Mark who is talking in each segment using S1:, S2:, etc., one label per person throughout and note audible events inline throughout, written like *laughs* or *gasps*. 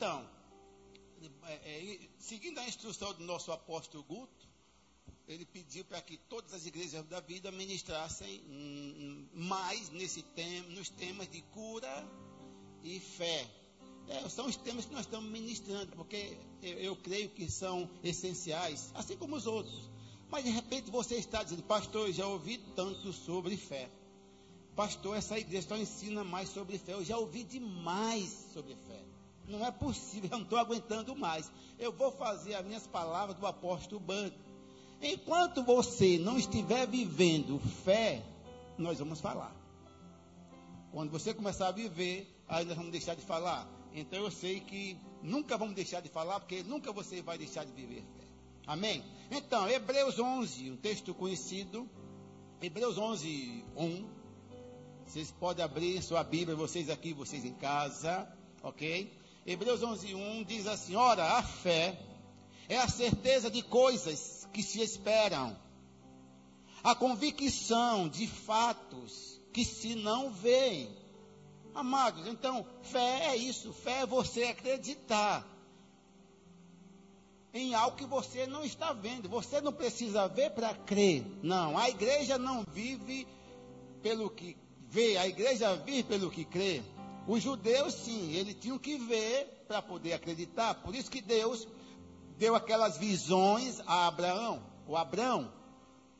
S1: Então, é, é, seguindo a instrução do nosso apóstolo Guto, ele pediu para que todas as igrejas da vida ministrassem hum, mais nesse tema, nos temas de cura e fé. É, são os temas que nós estamos ministrando, porque eu, eu, creio que são essenciais, assim como os outros. Mas de repente você está dizendo, pastor, eu já ouvi tanto sobre fé. Pastor, essa igreja só ensina mais sobre fé. Eu já ouvi demais sobre fé. Não é possível, eu não estou aguentando mais. Eu vou fazer as minhas palavras do apóstolo Bando. Enquanto você não estiver vivendo fé, nós vamos falar. Quando você começar a viver, aí nós vamos deixar de falar. Então eu sei que nunca vamos deixar de falar, porque nunca você vai deixar de viver fé. Amém? Então, Hebreus 11, um texto conhecido. Hebreus 11, 1. Vocês podem abrir sua Bíblia, vocês aqui, vocês em casa, ok? Hebreus 11, 1 diz assim: Ora, a fé é a certeza de coisas que se esperam, a convicção de fatos que se não veem. Amados, então, fé é isso, fé é você acreditar em algo que você não está vendo. Você não precisa ver para crer. Não, a igreja não vive pelo que vê, a igreja vive pelo que crê. Os judeus, sim, eles tinham que ver para poder acreditar. Por isso que Deus deu aquelas visões a Abraão, o Abraão.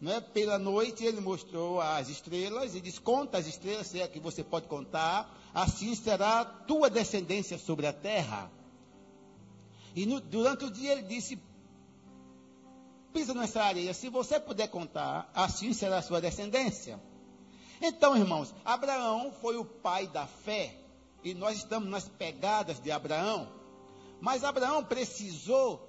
S1: Né? Pela noite ele mostrou as estrelas e diz: Conta as estrelas, se é que você pode contar, assim será tua descendência sobre a terra. E no, durante o dia ele disse: Pisa nessa areia, se você puder contar, assim será a sua descendência. Então, irmãos, Abraão foi o pai da fé, e nós estamos nas pegadas de Abraão. Mas Abraão precisou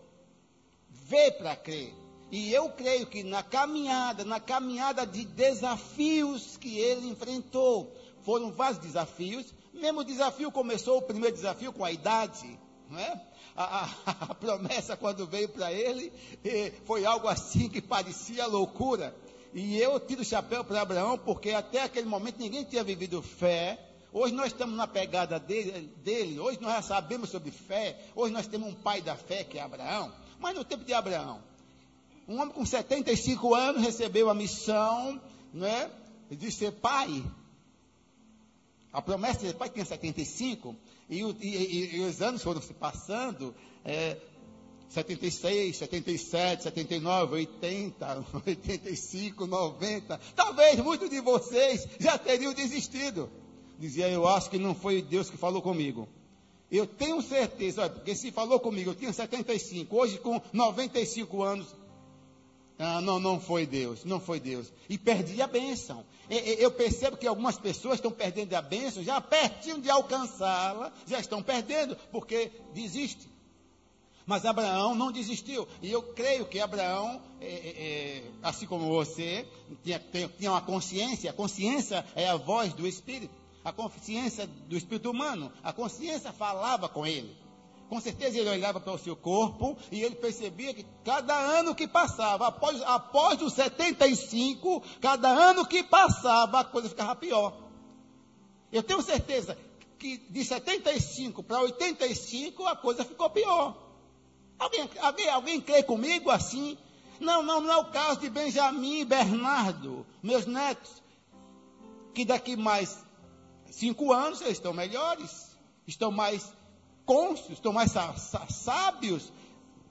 S1: ver para crer. E eu creio que na caminhada, na caminhada de desafios que ele enfrentou, foram vários desafios. Mesmo desafio começou, o primeiro desafio com a idade, não é? A, a, *laughs* a promessa quando veio para ele foi algo assim que parecia loucura. E eu tiro o chapéu para Abraão, porque até aquele momento ninguém tinha vivido fé. Hoje nós estamos na pegada dele, dele, hoje nós já sabemos sobre fé, hoje nós temos um pai da fé que é Abraão. Mas no tempo de Abraão, um homem com 75 anos recebeu a missão né, de ser pai. A promessa de ser pai tinha 75, e, e, e, e os anos foram se passando. É, 76, 77, 79, 80, 85, 90. Talvez muitos de vocês já teriam desistido. Dizia, eu acho que não foi Deus que falou comigo. Eu tenho certeza, porque se falou comigo, eu tinha 75, hoje com 95 anos, ah, não, não foi Deus, não foi Deus. E perdi a bênção. Eu percebo que algumas pessoas estão perdendo a bênção, já pertinho de alcançá-la, já estão perdendo, porque desiste. Mas Abraão não desistiu. E eu creio que Abraão, é, é, é assim como você, tinha, tinha uma consciência. A consciência é a voz do Espírito a consciência do espírito humano, a consciência falava com ele. Com certeza ele olhava para o seu corpo e ele percebia que cada ano que passava, após, após os 75, cada ano que passava, a coisa ficava pior. Eu tenho certeza que de 75 para 85 a coisa ficou pior. Alguém, alguém, alguém crê comigo assim? Não, não, não é o caso de Benjamin e Bernardo, meus netos, que daqui mais cinco anos eles estão melhores, estão mais cônscios, estão mais sábios,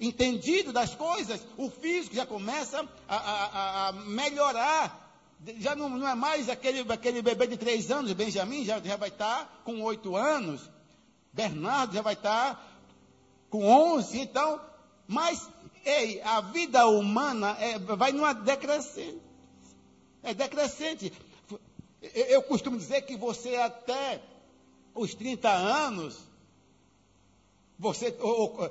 S1: entendidos das coisas, o físico já começa a, a, a melhorar. Já não, não, é mais aquele, aquele bebê de três anos, Benjamin já, já vai estar com oito anos, Bernardo já vai estar com onze, então, mas ei, a vida humana é, vai numa decrescente. É decrescente. Eu costumo dizer que você até os 30 anos, você, ou,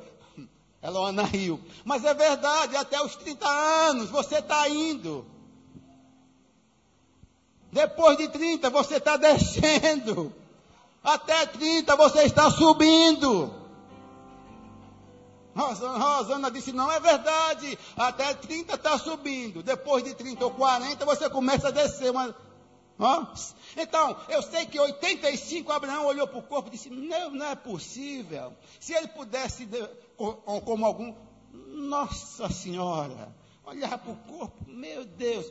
S1: ela Ana riu, mas é verdade, até os 30 anos você está indo. Depois de 30 você está descendo. Até 30 você está subindo. Rosana, Rosana disse: não é verdade. Até 30 está subindo. Depois de 30 ou 40 você começa a descer. Mas Então, eu sei que 85 Abraão olhou para o corpo e disse: não, não é possível. Se ele pudesse, como algum, Nossa Senhora, olhar para o corpo, meu Deus,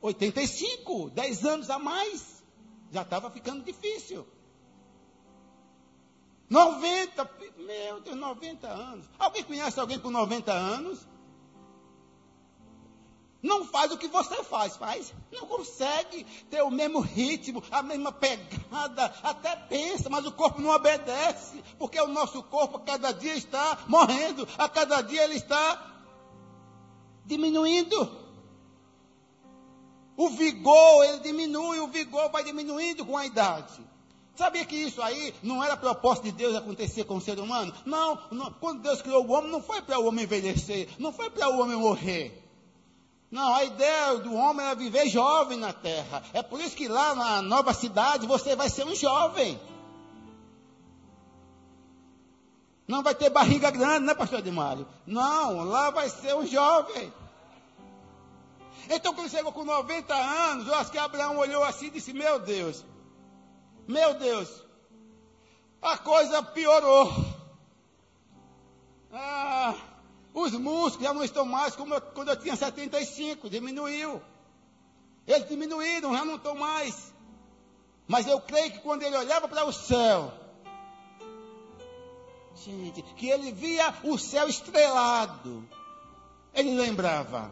S1: 85, 10 anos a mais, já estava ficando difícil. 90, meu Deus, 90 anos. Alguém conhece alguém com 90 anos? Não faz o que você faz, faz. Não consegue ter o mesmo ritmo, a mesma pegada, até pensa, mas o corpo não obedece, porque o nosso corpo a cada dia está morrendo, a cada dia ele está diminuindo. O vigor, ele diminui, o vigor vai diminuindo com a idade. Sabia que isso aí não era propósito de Deus acontecer com o ser humano? Não, não. quando Deus criou o homem, não foi para o homem envelhecer, não foi para o homem morrer. Não, a ideia do homem é viver jovem na terra. É por isso que lá na nova cidade você vai ser um jovem. Não vai ter barriga grande, né, pastor Mário? Não, lá vai ser um jovem. Então, quando chegou com 90 anos, eu acho que Abraão olhou assim e disse: Meu Deus, meu Deus, a coisa piorou. Ah, os músculos já não estão mais como eu, quando eu tinha 75, diminuiu. Eles diminuíram, já não estão mais. Mas eu creio que quando ele olhava para o céu, gente, que ele via o céu estrelado, ele lembrava: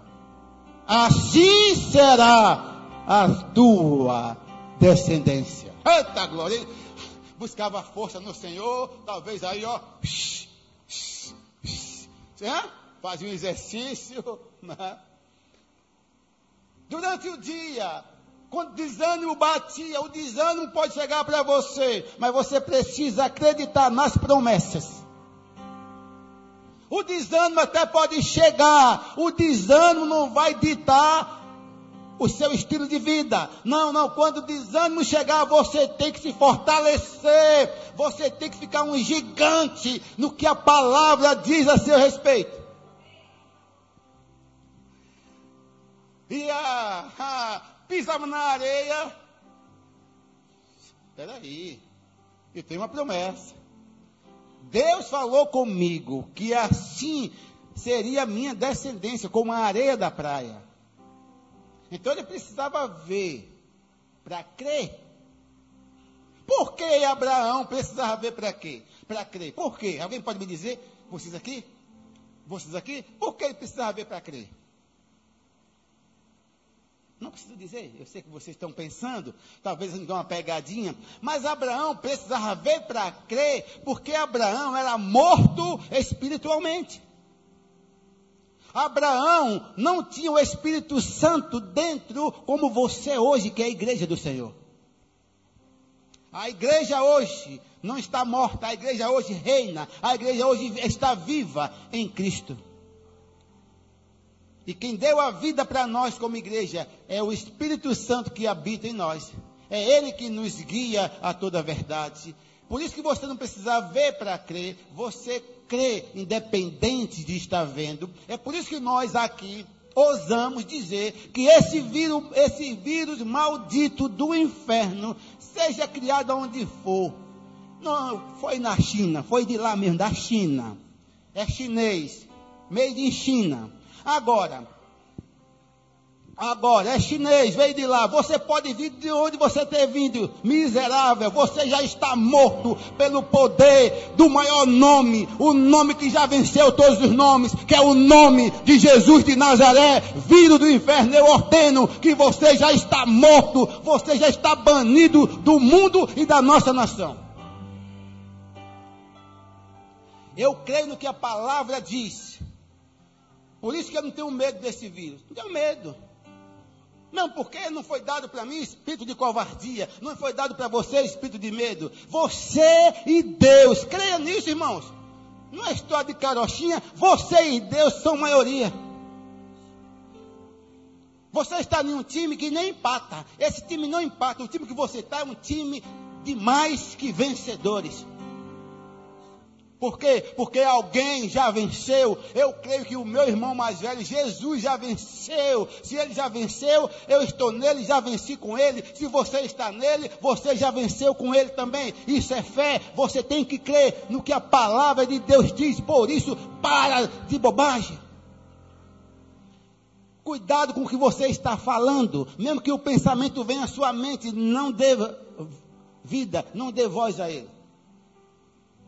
S1: assim será a tua descendência. Eita glória! Buscava força no Senhor, talvez aí, ó. Psh, é? Fazia um exercício. *laughs* Né? Durante o dia, quando o desânimo batia, o desânimo pode chegar para você, mas você precisa acreditar nas promessas. O desânimo até pode chegar, o desânimo não vai ditar o seu estilo de vida. Não, não, quando o desânimo chegar, você tem que se fortalecer, você tem que ficar um gigante no que a palavra diz a seu respeito. E a, a pisava na areia. Espera aí, eu tenho uma promessa. Deus falou comigo que assim seria minha descendência, como a areia da praia. Então ele precisava ver para crer. Por que Abraão precisava ver para quê? Para crer. Por quê? Alguém pode me dizer? Vocês aqui? Vocês aqui? Por que ele precisava ver para crer? Não preciso dizer, eu sei que vocês estão pensando, talvez me uma pegadinha, mas Abraão precisava ver para crer, porque Abraão era morto espiritualmente. Abraão não tinha o Espírito Santo dentro, como você hoje, que é a igreja do Senhor. A igreja hoje não está morta, a igreja hoje reina, a igreja hoje está viva em Cristo. E quem deu a vida para nós como igreja é o Espírito Santo que habita em nós. É Ele que nos guia a toda a verdade. Por isso que você não precisa ver para crer, você crê independente de estar vendo. É por isso que nós aqui ousamos dizer que esse vírus, esse vírus maldito do inferno, seja criado onde for. Não foi na China, foi de lá mesmo, da China. É chinês, made in China. Agora, agora é chinês, veio de lá. Você pode vir de onde você ter vindo, miserável. Você já está morto pelo poder do maior nome, o nome que já venceu todos os nomes, que é o nome de Jesus de Nazaré, vindo do inferno. Eu ordeno que você já está morto, você já está banido do mundo e da nossa nação. Eu creio no que a palavra diz. Por isso que eu não tenho medo desse vírus. Não tenho medo. Não, porque não foi dado para mim espírito de covardia. Não foi dado para você espírito de medo. Você e Deus. Creia nisso, irmãos. Não é história de carochinha. Você e Deus são maioria. Você está em um time que nem empata. Esse time não empata. O time que você está é um time de mais que vencedores. Por quê? Porque alguém já venceu. Eu creio que o meu irmão mais velho, Jesus, já venceu. Se ele já venceu, eu estou nele, já venci com ele. Se você está nele, você já venceu com ele também. Isso é fé. Você tem que crer no que a palavra de Deus diz. Por isso, para de bobagem. Cuidado com o que você está falando. Mesmo que o pensamento venha à sua mente, não dê vida, não dê voz a ele.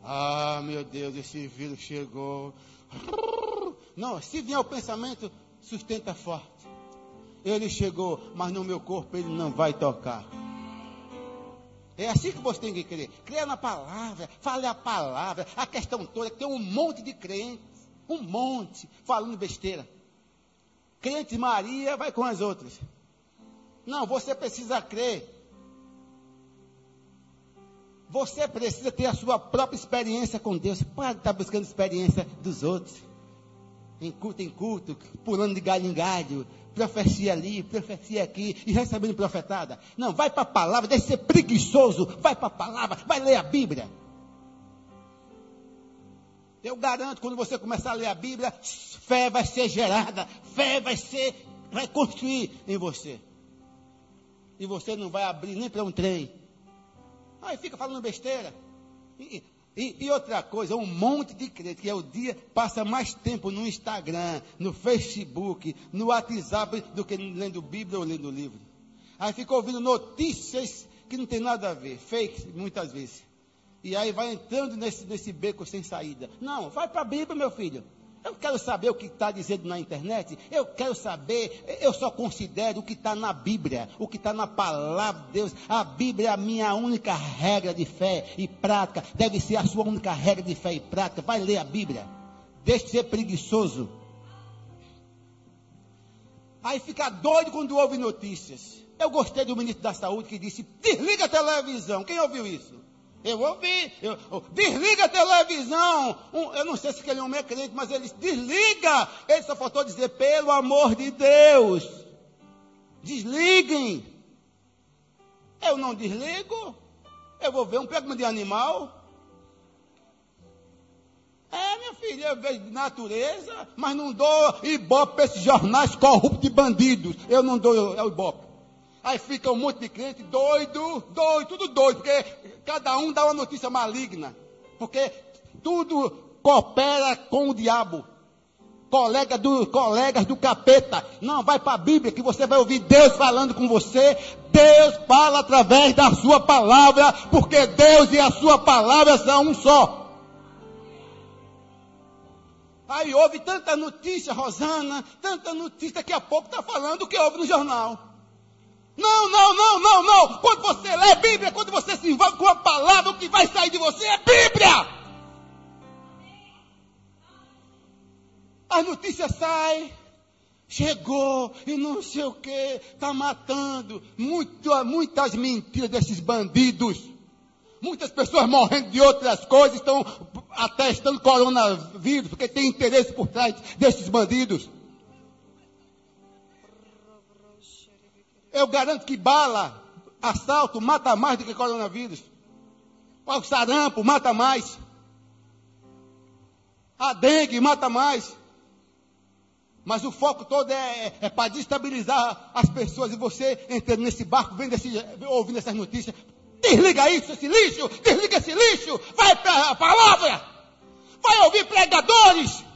S1: Ah, meu Deus, esse vírus chegou. Não, se vier o pensamento, sustenta forte. Ele chegou, mas no meu corpo ele não vai tocar. É assim que você tem que crer. Creia na palavra, fale a palavra. A questão toda é que tem um monte de crentes, um monte, falando besteira. Crente Maria vai com as outras. Não, você precisa crer. Você precisa ter a sua própria experiência com Deus. Para de estar buscando experiência dos outros. Em culto em culto, pulando de galho em galho, profecia ali, profecia aqui, e recebendo profetada. Não, vai para a palavra, deixe ser preguiçoso, vai para a palavra, vai ler a Bíblia. Eu garanto, quando você começar a ler a Bíblia, fé vai ser gerada, fé vai ser, vai construir em você. E você não vai abrir nem para um trem. Aí fica falando besteira. E, e, e, outra coisa, um monte de crente que é o dia passa mais tempo no Instagram, no Facebook, no WhatsApp do que lendo Bíblia ou lendo livro. Aí fica ouvindo notícias que não tem nada a ver, fake muitas vezes. E aí vai entrando nesse, nesse beco sem saída. Não, vai para a Bíblia, meu filho. Eu quero saber o que está dizendo na internet. Eu quero saber, eu só considero o que está na Bíblia, o que está na palavra de Deus. A Bíblia é a minha única regra de fé e prática. Deve ser a sua única regra de fé e prática. Vai ler a Bíblia. Deixe de ser preguiçoso. Aí fica doido quando ouve notícias. Eu gostei do ministro da Saúde que disse: desliga a televisão. Quem ouviu isso? Eu ouvi, eu, eu, desliga a televisão. Um, eu não sei se aquele homem é crente, mas ele desliga. Ele só faltou dizer, pelo amor de Deus, desliguem. Eu não desligo. Eu vou ver um programa de animal. É, minha filha, eu vejo natureza, mas não dou ibope para esses jornais corruptos de bandidos. Eu não dou é o ibope. Aí fica um monte de crente doido, doido, tudo doido, porque cada um dá uma notícia maligna. Porque tudo coopera com o diabo. Colega do, colegas do capeta. Não, vai para a Bíblia que você vai ouvir Deus falando com você. Deus fala através da sua palavra, porque Deus e a sua palavra são um só. Aí houve tanta notícia, Rosana, tanta notícia, daqui a pouco está falando o que houve no jornal. Não, não, não, não, não. Quando você lê Bíblia, quando você se envolve com a palavra, o que vai sair de você é Bíblia. A notícia sai, chegou e não sei o que, está matando. Muito, muitas mentiras desses bandidos. Muitas pessoas morrendo de outras coisas, estão atestando coronavírus, porque tem interesse por trás desses bandidos. Eu garanto que bala, assalto, mata mais do que coronavírus. O sarampo mata mais. A dengue mata mais. Mas o foco todo é, é, é para destabilizar as pessoas. E você entrando nesse barco, vendo esse, ouvindo essas notícias. Desliga isso, esse lixo! Desliga esse lixo! Vai para a palavra! Vai ouvir pregadores!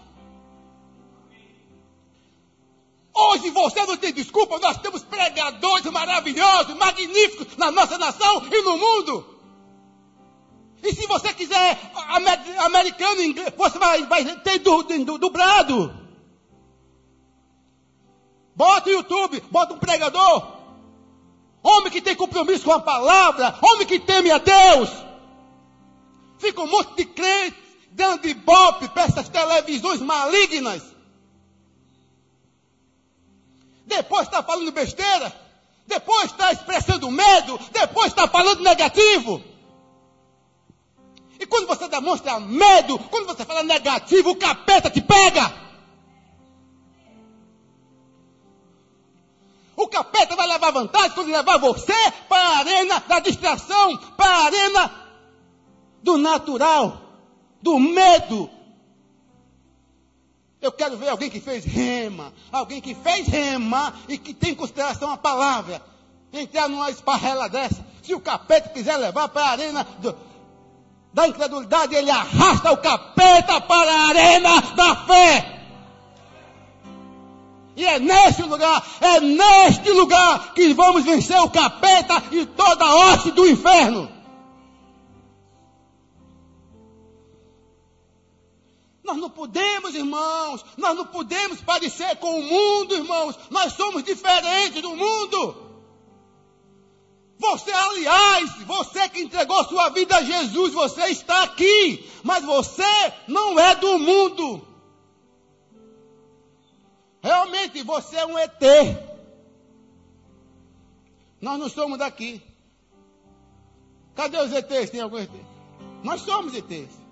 S1: Hoje você não tem desculpa, nós temos pregadores maravilhosos, magníficos na nossa nação e no mundo. E se você quiser americano, inglês, você vai, vai ter dublado. Bota o YouTube, bota um pregador. Homem que tem compromisso com a palavra, homem que teme a Deus. Fica um monte de crente dando ibope para essas televisões malignas. Depois está falando besteira, depois está expressando medo, depois está falando negativo. E quando você demonstra medo, quando você fala negativo, o capeta te pega. O capeta vai levar vantagem quando levar você para a arena da distração, para a arena do natural. do medo. Eu quero ver alguém que fez rema, alguém que fez rema e que tem em consideração a palavra. Entrar numa esparrela dessa. Se o capeta quiser levar para a arena do, da incredulidade, ele arrasta o capeta para a arena da fé. E é neste lugar, é neste lugar que vamos vencer o capeta e toda a hoste do inferno. Nós não podemos, irmãos, nós não podemos parecer com o mundo, irmãos. Nós somos diferentes do mundo. Você, aliás, você que entregou sua vida a Jesus, você está aqui, mas você não é do mundo. Realmente você é um ET. Nós não somos daqui. Cadê os ETs? Tem algum ET? Nós somos ETs.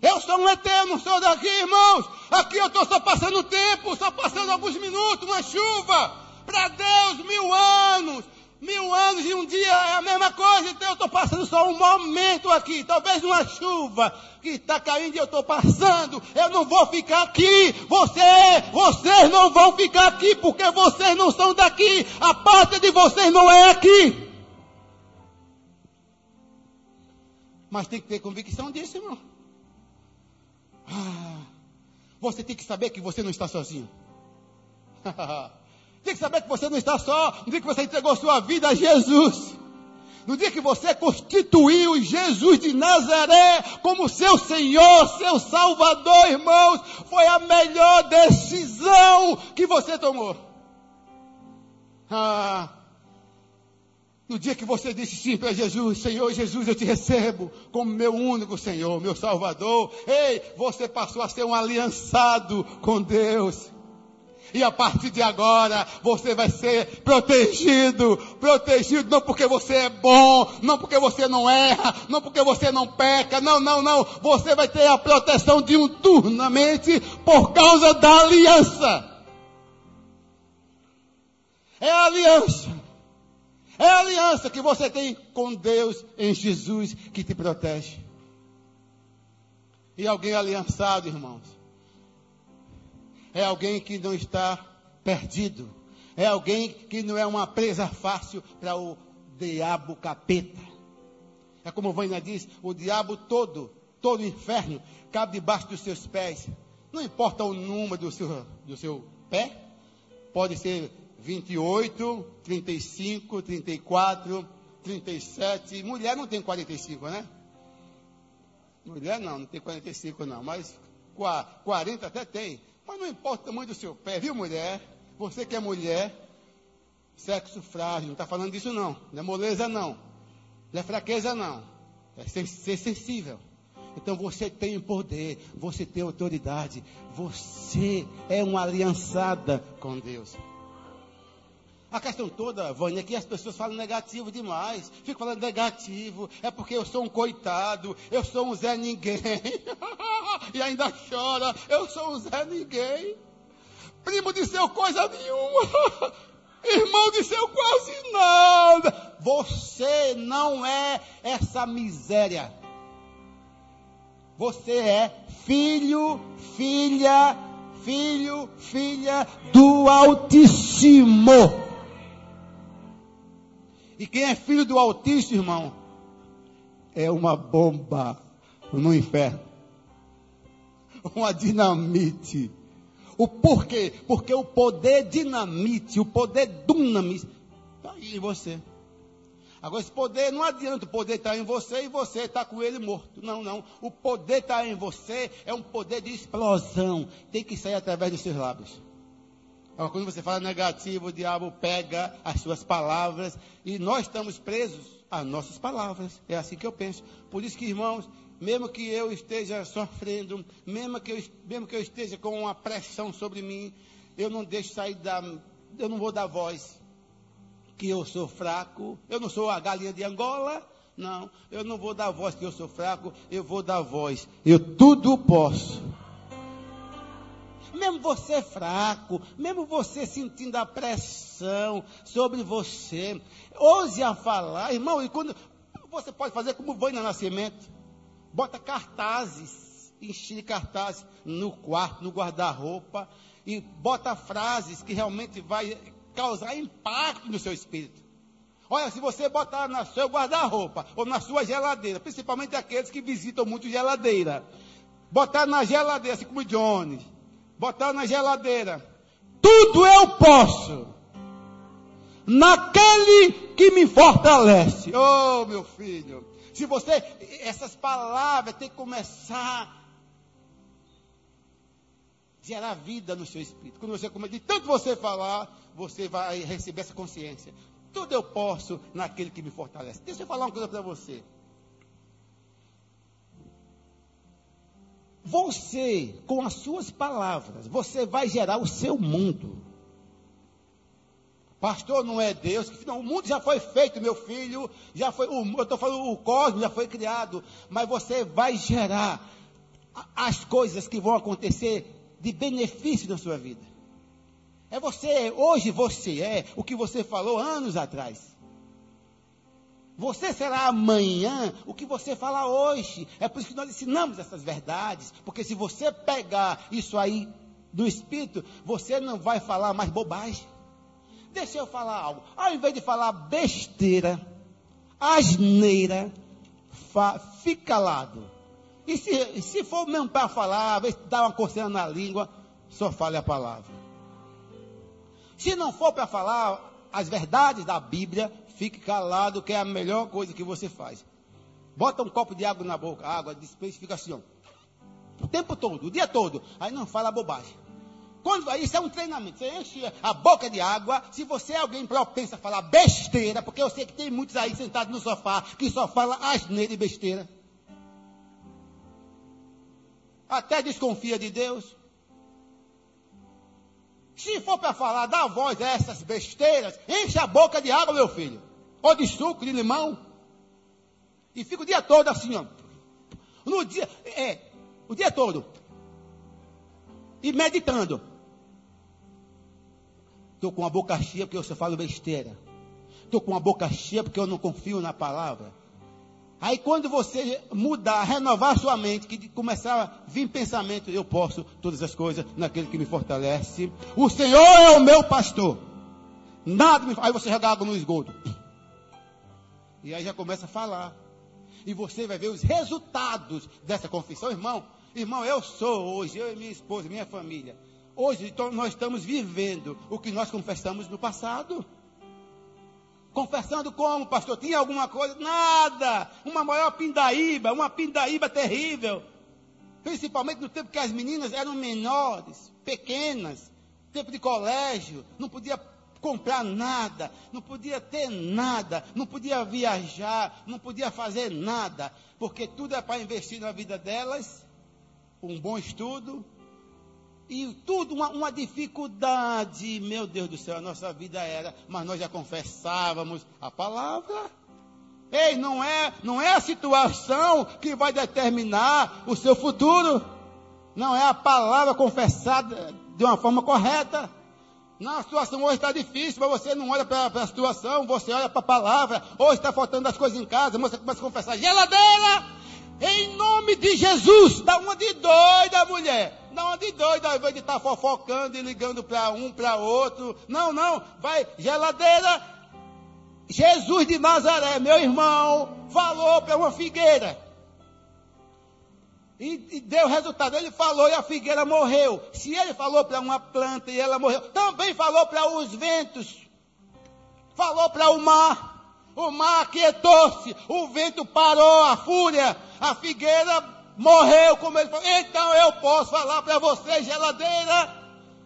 S1: Eu sou um ET, eu não sou daqui, irmãos. Aqui eu estou só passando tempo, só passando alguns minutos, uma chuva. Para Deus, mil anos. Mil anos e um dia é a mesma coisa, então eu estou passando só um momento aqui, talvez uma chuva que está caindo e eu estou passando, eu não vou ficar aqui, você, vocês não vão ficar aqui, porque vocês não são daqui, a parte de vocês não é aqui. Mas tem que ter convicção disso, irmão. Ah, *gasps* você tem que saber que você não está sozinho. *laughs* Tem que saber que você não está só. No dia que você entregou sua vida a Jesus. No dia que você constituiu Jesus de Nazaré como seu Senhor, seu Salvador, irmãos, foi a melhor decisão que você tomou. Ah, no dia que você disse sim para Jesus, Senhor Jesus, eu te recebo como meu único Senhor, meu Salvador. Ei, você passou a ser um aliançado com Deus. E a partir de agora você vai ser protegido, protegido não porque você é bom, não porque você não erra, não porque você não peca, não, não, não. Você vai ter a proteção de um turnamente por causa da aliança. É a aliança. É a aliança que você tem com Deus em Jesus que te protege. E alguém aliançado, irmãos, é alguém que não está perdido. É alguém que não é uma presa fácil para o diabo capeta. É como Vânia diz: o diabo todo, todo o inferno, cabe debaixo dos seus pés. Não importa o número do seu, do seu pé, pode ser 28, 35, 34, 37. Mulher não tem 45, né? Mulher não, não tem 45 não, mas 40 até tem. Mas não importa o tamanho do seu pé, viu, mulher? Você que é mulher, sexo frágil, não está falando disso não. Não é moleza não. Não é fraqueza não. É ser, ser sensível. Então você tem poder, você tem autoridade, você é uma aliançada com Deus. A questão toda, Vânia, é que as pessoas falam negativo demais. Ficam falando negativo. É porque eu sou um coitado. Eu sou um Zé Ninguém. *laughs* e ainda chora. Eu sou um Zé Ninguém. Primo de seu coisa nenhuma. *laughs* Irmão de seu quase nada. Você não é essa miséria. Você é filho, filha, filho, filha do Altíssimo. E quem é filho do Altíssimo, irmão, é uma bomba no inferno. Uma dinamite. O porquê? Porque o poder dinamite, o poder dunamis, está aí em você. Agora, esse poder, não adianta o poder estar tá em você e você está com ele morto. Não, não. O poder está em você é um poder de explosão. Tem que sair através dos seus lábios. Agora, quando você fala negativo, o diabo pega as suas palavras e nós estamos presos às nossas palavras. É assim que eu penso. Por isso que, irmãos, mesmo que eu esteja sofrendo, mesmo que eu, mesmo que eu esteja com uma pressão sobre mim, eu não deixo sair da. Eu não vou dar voz. Que eu sou fraco. Eu não sou a galinha de Angola. Não, eu não vou dar voz que eu sou fraco. Eu vou dar voz. Eu tudo posso mesmo você fraco, mesmo você sentindo a pressão sobre você, ouse a falar, irmão, e quando você pode fazer como no nascimento, bota cartazes, enche cartazes no quarto, no guarda-roupa, e bota frases que realmente vai causar impacto no seu espírito. Olha, se você botar no seu guarda-roupa ou na sua geladeira, principalmente aqueles que visitam muito geladeira, botar na geladeira, assim como Jones, botar na geladeira, tudo eu posso, naquele que me fortalece. Oh, meu filho, se você, essas palavras tem que começar a gerar vida no seu espírito. Quando você começa, de tanto você falar, você vai receber essa consciência. Tudo eu posso naquele que me fortalece. Deixa eu falar uma coisa para você. Você, com as suas palavras, você vai gerar o seu mundo. Pastor, não é Deus. Não, o mundo já foi feito, meu filho. Já foi, o, eu estou falando, o cosmos já foi criado. Mas você vai gerar as coisas que vão acontecer de benefício na sua vida. É você, hoje você é o que você falou anos atrás. Você será amanhã o que você fala hoje. É por isso que nós ensinamos essas verdades. Porque se você pegar isso aí do Espírito, você não vai falar mais bobagem. Deixa eu falar algo. Ao invés de falar besteira, asneira, fa, fica calado. E se, se for mesmo para falar, dar uma coceira na língua, só fale a palavra. Se não for para falar as verdades da Bíblia, fique calado, que é a melhor coisa que você faz. Bota um copo de água na boca, água, dispensa fica assim, ó. O tempo todo, o dia todo. Aí não fala bobagem. Quando, isso é um treinamento. Você enche a boca de água. Se você é alguém propenso a falar besteira, porque eu sei que tem muitos aí sentados no sofá que só fala asneira e besteira. Até desconfia de Deus. Se for para falar, dá voz a essas besteiras, enche a boca de água, meu filho. Ou de suco, de limão. E fica o dia todo assim, ó. No dia, é, o dia todo. E meditando. Estou com a boca cheia porque eu só falo besteira. Estou com a boca cheia porque eu não confio na palavra. Aí quando você mudar, renovar sua mente, que começar a vir pensamento, eu posso todas as coisas naquele que me fortalece. O Senhor é o meu pastor. Nada me Aí você joga água no esgoto. E aí já começa a falar. E você vai ver os resultados dessa confissão, irmão. Irmão, eu sou hoje, eu e minha esposa, minha família. Hoje então, nós estamos vivendo o que nós confessamos no passado. Confessando como, pastor? Tinha alguma coisa? Nada! Uma maior pindaíba, uma pindaíba terrível. Principalmente no tempo que as meninas eram menores, pequenas, tempo de colégio, não podia comprar nada, não podia ter nada, não podia viajar, não podia fazer nada, porque tudo é para investir na vida delas, um bom estudo, e tudo uma, uma, dificuldade, meu Deus do céu, a nossa vida era, mas nós já confessávamos a palavra. Ei, não é, não é a situação que vai determinar o seu futuro. Não é a palavra confessada de uma forma correta. Não, a situação hoje está difícil, mas você não olha para a situação, você olha para a palavra. Hoje está faltando as coisas em casa, você começa a confessar, geladeira! Em nome de Jesus, dá uma de doida, mulher. Dá uma de doida, ao invés de estar tá fofocando e ligando para um, para outro. Não, não, vai, geladeira. Jesus de Nazaré, meu irmão, falou para uma figueira. E, e, deu resultado. Ele falou e a figueira morreu. Se ele falou para uma planta e ela morreu, também falou para os ventos. Falou para o mar. O mar aquietou-se. O vento parou a fúria a figueira morreu, como ele falou. Então eu posso falar para você, geladeira,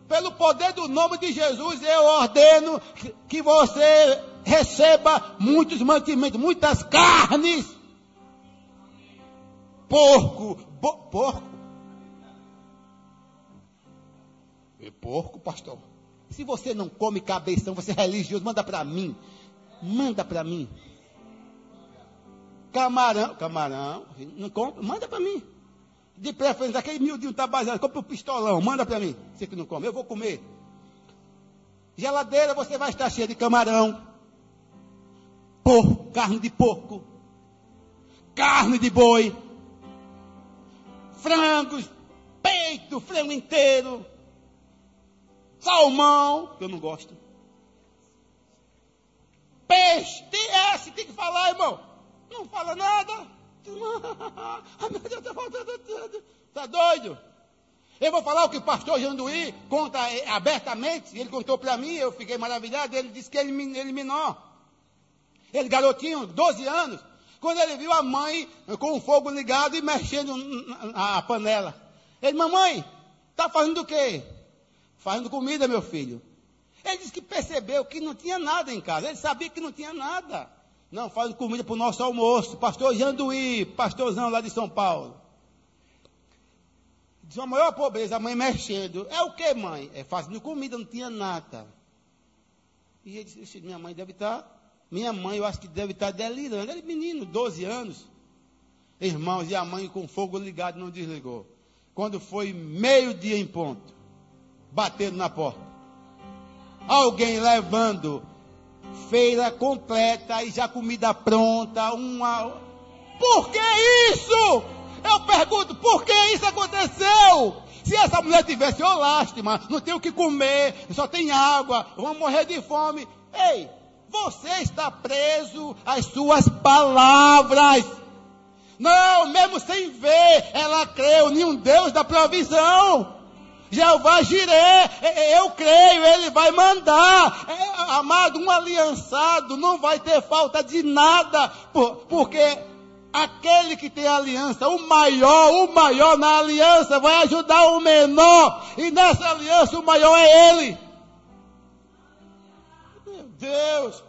S1: pelo poder do nome de Jesus, eu ordeno que você receba muitos mantimentos, muitas carnes. Porco, porco. E porco, pastor. Se você não come cabeção, você é religioso, manda para mim. Manda para mim. Camarão, camarão, não compra, manda para mim. De preferência, aquele miudinho tá baseado, compra um pistolão, manda para mim. Você que não come, eu vou comer. Geladeira você vai estar cheia de camarão, porco, carne de porco, carne de boi, frangos, peito, frango inteiro, salmão, que eu não gosto. Peixe, TS, tem que falar, irmão. Não fala nada. *laughs* Meu Deus, está faltando tudo. Está doido? Eu vou falar o que o pastor Janduí conta eh, abertamente. Ele contou para mim, eu fiquei maravilhado. Ele disse que ele eliminou. Ele, garotinho, 12 anos, quando ele viu a mãe com o fogo ligado e mexendo a panela. Ele, mamãe, está fazendo o quê? Fazendo comida, meu filho. Ele disse que percebeu que não tinha nada em casa. Ele sabia que não tinha nada. Não, fazendo comida para o nosso almoço. Pastor Janduí, pastorzão lá de São Paulo. Diz a maior pobreza, a mãe mexendo. É o que, mãe? É fazendo comida, não tinha nada. E ele disse, minha mãe deve estar, tá, minha mãe eu acho que deve estar delirando. Ele menino, 12 anos. Irmãos, e a mãe com fogo ligado não desligou. Quando foi meio-dia em ponto, batendo na porta. Alguém levando feira completa e já comida pronta, uma. Por que isso? Eu pergunto, por que isso aconteceu? Se essa mulher tivesse, oh lástima, não tem o que comer, só tem água, vamos morrer de fome. Ei, você está preso às suas palavras. Não, mesmo sem ver, ela creu em um Deus da provisão. Jeová Jiré, eu creio, ele vai mandar. É, amado, um aliançado não vai ter falta de nada, porque Aquele que tem aliança, o maior, o maior na aliança vai ajudar o menor. E nessa aliança o maior é ele. Deus.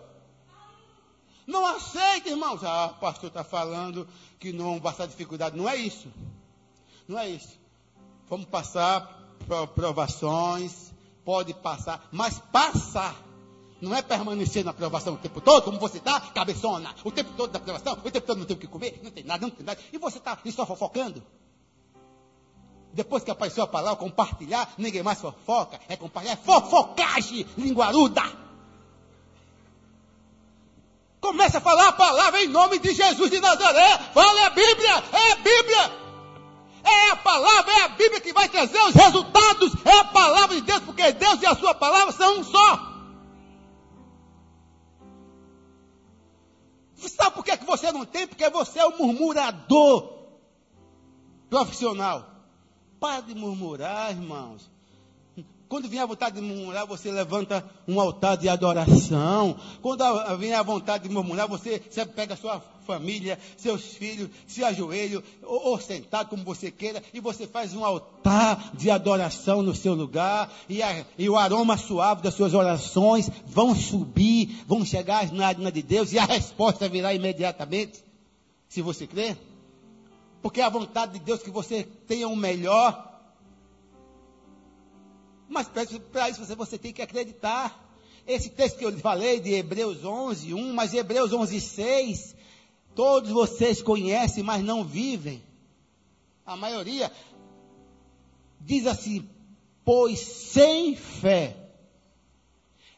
S1: Não aceita, irmãos. Ah, o pastor está falando que não vai passar dificuldade. Não é isso. Não é isso. Vamos passar provações. Pode passar. Mas passar não é permanecer na aprovação o tempo todo, como você está, cabeçona, o tempo todo na aprovação, o tempo todo não tem o que comer, não tem nada, não tem nada. E você está só fofocando. Depois que apareceu a palavra compartilhar, ninguém mais fofoca, é compartilhar, é fofocagem linguaruda. Começa a falar a palavra em nome de Jesus de Nazaré. Fala a Bíblia, é a Bíblia. É a palavra, é a Bíblia que vai trazer os resultados. É a palavra de Deus, porque Deus e a sua palavra são um só. Sabe por que, que você não tem? Porque você é um murmurador profissional. Para de murmurar, irmãos. Quando vier a vontade de murmurar, você levanta um altar de adoração. Quando vier a vontade de murmurar, você, você pega sua família, seus filhos, se ajoelha ou, ou sentado como você queira, e você faz um altar de adoração no seu lugar, e, a, e o aroma suave das suas orações vão subir, vão chegar às nádegas de Deus, e a resposta virá imediatamente, se você crer. Porque é a vontade de Deus que você tenha o melhor. Mas para isso você, você tem que acreditar. Esse texto que eu falei de Hebreus 11, 1, mas Hebreus 11, 6, Todos vocês conhecem, mas não vivem. A maioria diz assim: pois sem fé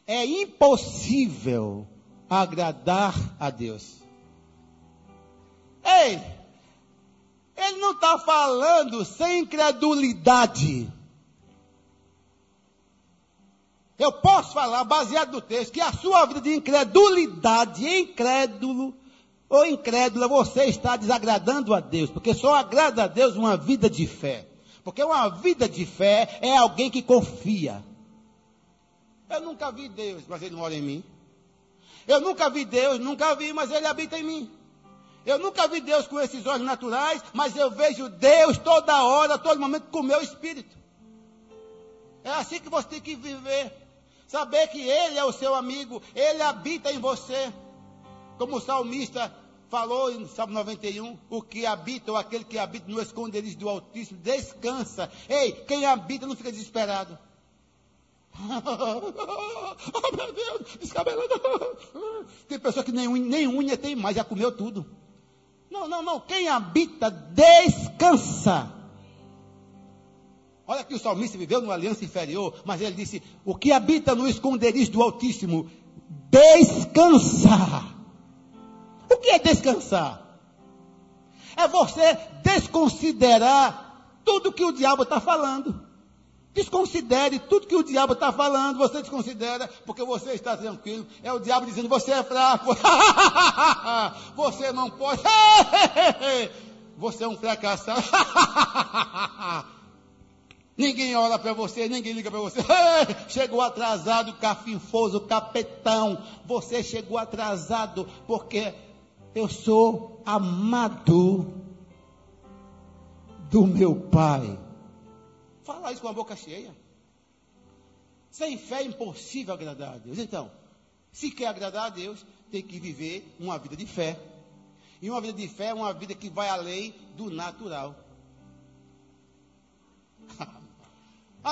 S1: é impossível agradar a Deus. Ei, ele não está falando sem incredulidade. Eu posso falar, baseado no texto, que a sua vida de incredulidade, incrédulo, ou incrédula, você está desagradando a Deus, porque só agrada a Deus uma vida de fé. Porque uma vida de fé é alguém que confia. Eu nunca vi Deus, mas Ele mora em mim. Eu nunca vi Deus, nunca vi, mas Ele habita em mim. Eu nunca vi Deus com esses olhos naturais, mas eu vejo Deus toda hora, todo momento com o meu espírito. É assim que você tem que viver. Saber que Ele é o seu amigo, Ele habita em você. Como o salmista falou em Salmo 91, o que habita, ou aquele que habita no esconderijo do Altíssimo, descansa. Ei, quem habita não fica desesperado. *laughs* oh meu Deus, descabelado. Tem pessoa que nem, nem unha tem mais, já comeu tudo. Não, não, não. Quem habita, descansa. Olha que o salmista viveu numa aliança inferior, mas ele disse: O que habita no esconderijo do Altíssimo, descansa. O que é descansar? É você desconsiderar tudo que o diabo está falando. Desconsidere tudo que o diabo está falando, você desconsidera, porque você está tranquilo. É o diabo dizendo, você é fraco, *laughs* você não pode, *laughs* você é um fracassado. *laughs* ninguém olha para você, ninguém liga para você. *laughs* chegou atrasado, cafinfoso, capetão. Você chegou atrasado, porque eu sou amado do meu Pai. Fala isso com a boca cheia. Sem fé é impossível agradar a Deus. Então, se quer agradar a Deus, tem que viver uma vida de fé. E uma vida de fé é uma vida que vai além do natural. *laughs*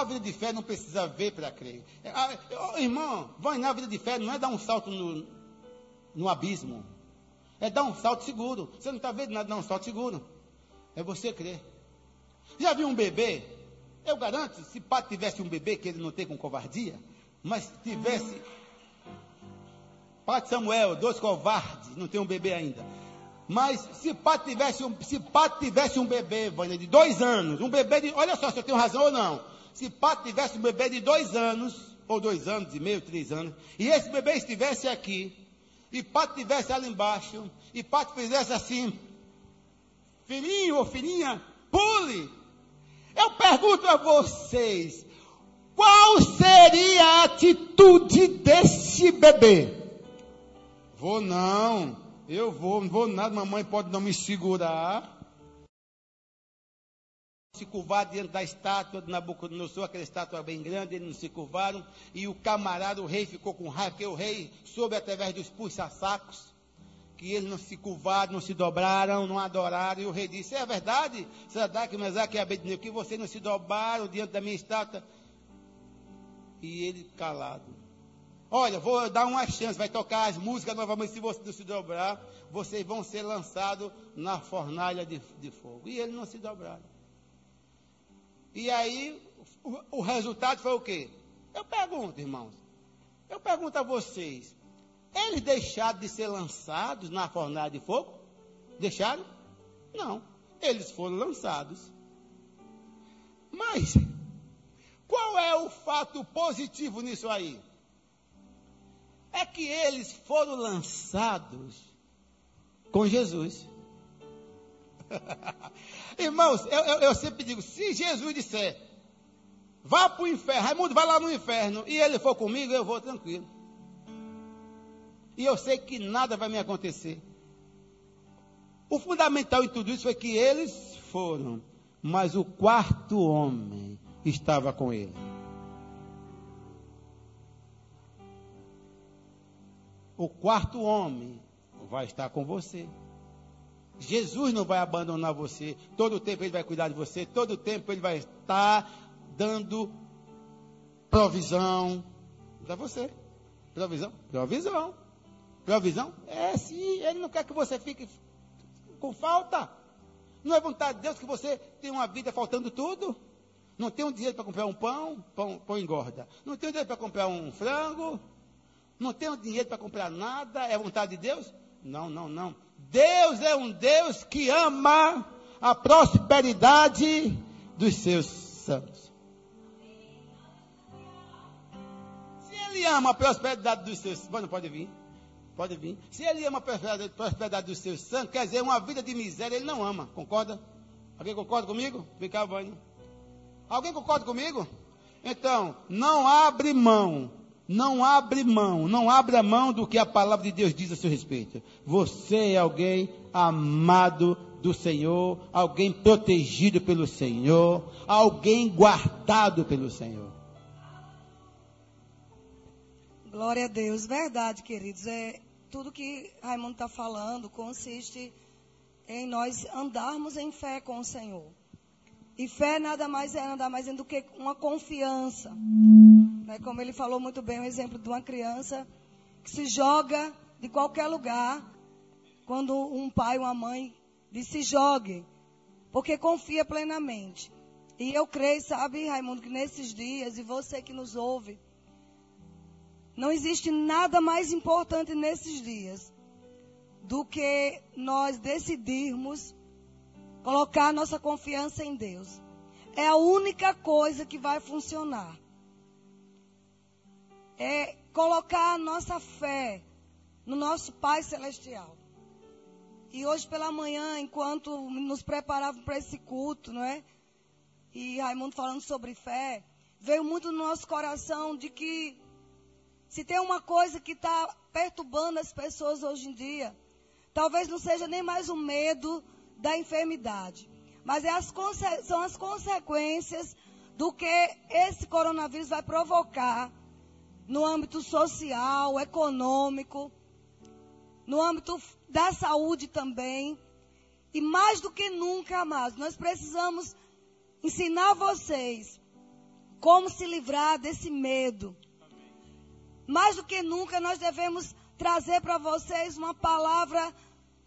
S1: a vida de fé não precisa ver para crer. É, irmão, vai na vida de fé não é dar um salto no, no abismo. É dar um salto seguro. Você não está vendo nada, dar um salto seguro. É você crer. Já viu um bebê eu garanto, se Pato tivesse um bebê, que ele não tem com covardia, mas tivesse. Pato Samuel, dois covardes, não tem um bebê ainda. Mas se Pato tivesse um, se Pato tivesse um bebê, Vânia, de dois anos, um bebê de. Olha só se eu tenho razão ou não. Se Pato tivesse um bebê de dois anos, ou dois anos e meio, três anos, e esse bebê estivesse aqui, e Pato estivesse ali embaixo, e Pato fizesse assim, filhinho ou filhinha, pule, eu pergunto a vocês: qual seria a atitude desse bebê? Vou não, eu vou, não vou nada, mamãe pode não me segurar. Se curvar diante da estátua de Nabucodonosor, aquela estátua bem grande, eles não se curvaram, e o camarada, o rei, ficou com raiva, porque o rei soube através dos puxa-sacos que eles não se curvaram, não se dobraram, não adoraram. E o rei disse: É verdade, Sadak, Mesaque e Abednego, que vocês não se dobraram diante da minha estátua. E ele calado. Olha, vou dar uma chance, vai tocar as músicas novamente. Se você não se dobrar, vocês vão ser lançados na fornalha de, de fogo. E eles não se dobraram. E aí, o, o resultado foi o quê? Eu pergunto, irmãos. Eu pergunto a vocês: eles deixaram de ser lançados na fornalha de fogo? Deixaram? Não. Eles foram lançados. Mas, qual é o fato positivo nisso aí? É que eles foram lançados com Jesus. *laughs* Irmãos, eu, eu, eu, sempre digo: se Jesus disser, vá para o inferno, Raimundo, vai lá no inferno, e ele for comigo, eu vou tranquilo. E eu sei que nada vai me acontecer. O fundamental em tudo isso foi que eles foram, mas o quarto homem estava com ele. O quarto homem vai estar com você. Jesus não vai abandonar você. Todo o tempo ele vai cuidar de você. Todo o tempo ele vai estar dando provisão para você. Provisão? Provisão. Provisão? É sim, ele não quer que você fique com falta. Não é vontade de Deus que você tenha uma vida faltando tudo? Não tem um dinheiro para comprar um pão, pão, pão engorda. Não tem um dinheiro para comprar um frango. Não tem um dinheiro para comprar nada. É vontade de Deus? Não, não, não. Deus é um Deus que ama a prosperidade dos seus santos. Se ele ama a prosperidade dos seus, santos, pode vir. Pode vir. Se ele ama a prosperidade, dos seus santos, quer dizer, uma vida de miséria ele não ama. Concorda? Alguém concorda comigo? Vem cá, Vânia. Alguém concorda comigo? Então, não abre mão. Não abre mão. Não abra mão do que a palavra de Deus diz a seu respeito. Você é alguém amado do Senhor, alguém protegido pelo Senhor, alguém guardado pelo Senhor.
S2: Glória a Deus, verdade, queridos. É, tudo que Raimundo está falando consiste em nós andarmos em fé com o Senhor. E fé nada mais é nada mais do que uma confiança. Né? Como ele falou muito bem, o exemplo de uma criança que se joga de qualquer lugar quando um pai, uma mãe diz se jogue, porque confia plenamente. E eu creio, sabe, Raimundo, que nesses dias, e você que nos ouve, não existe nada mais importante nesses dias do que nós decidirmos colocar nossa confiança em Deus. é a única coisa que vai funcionar. É colocar a nossa fé no nosso Pai Celestial. E hoje pela manhã, enquanto nos preparávamos para esse culto, não é? E Raimundo falando sobre fé, veio muito no nosso coração de que se tem uma coisa que está perturbando as pessoas hoje em dia, talvez não seja nem mais o medo da enfermidade, mas é as, são as consequências do que esse coronavírus vai provocar no âmbito social, econômico, no âmbito da saúde também. E mais do que nunca, amados, nós precisamos ensinar vocês como se livrar desse medo. Mais do que nunca, nós devemos trazer para vocês uma palavra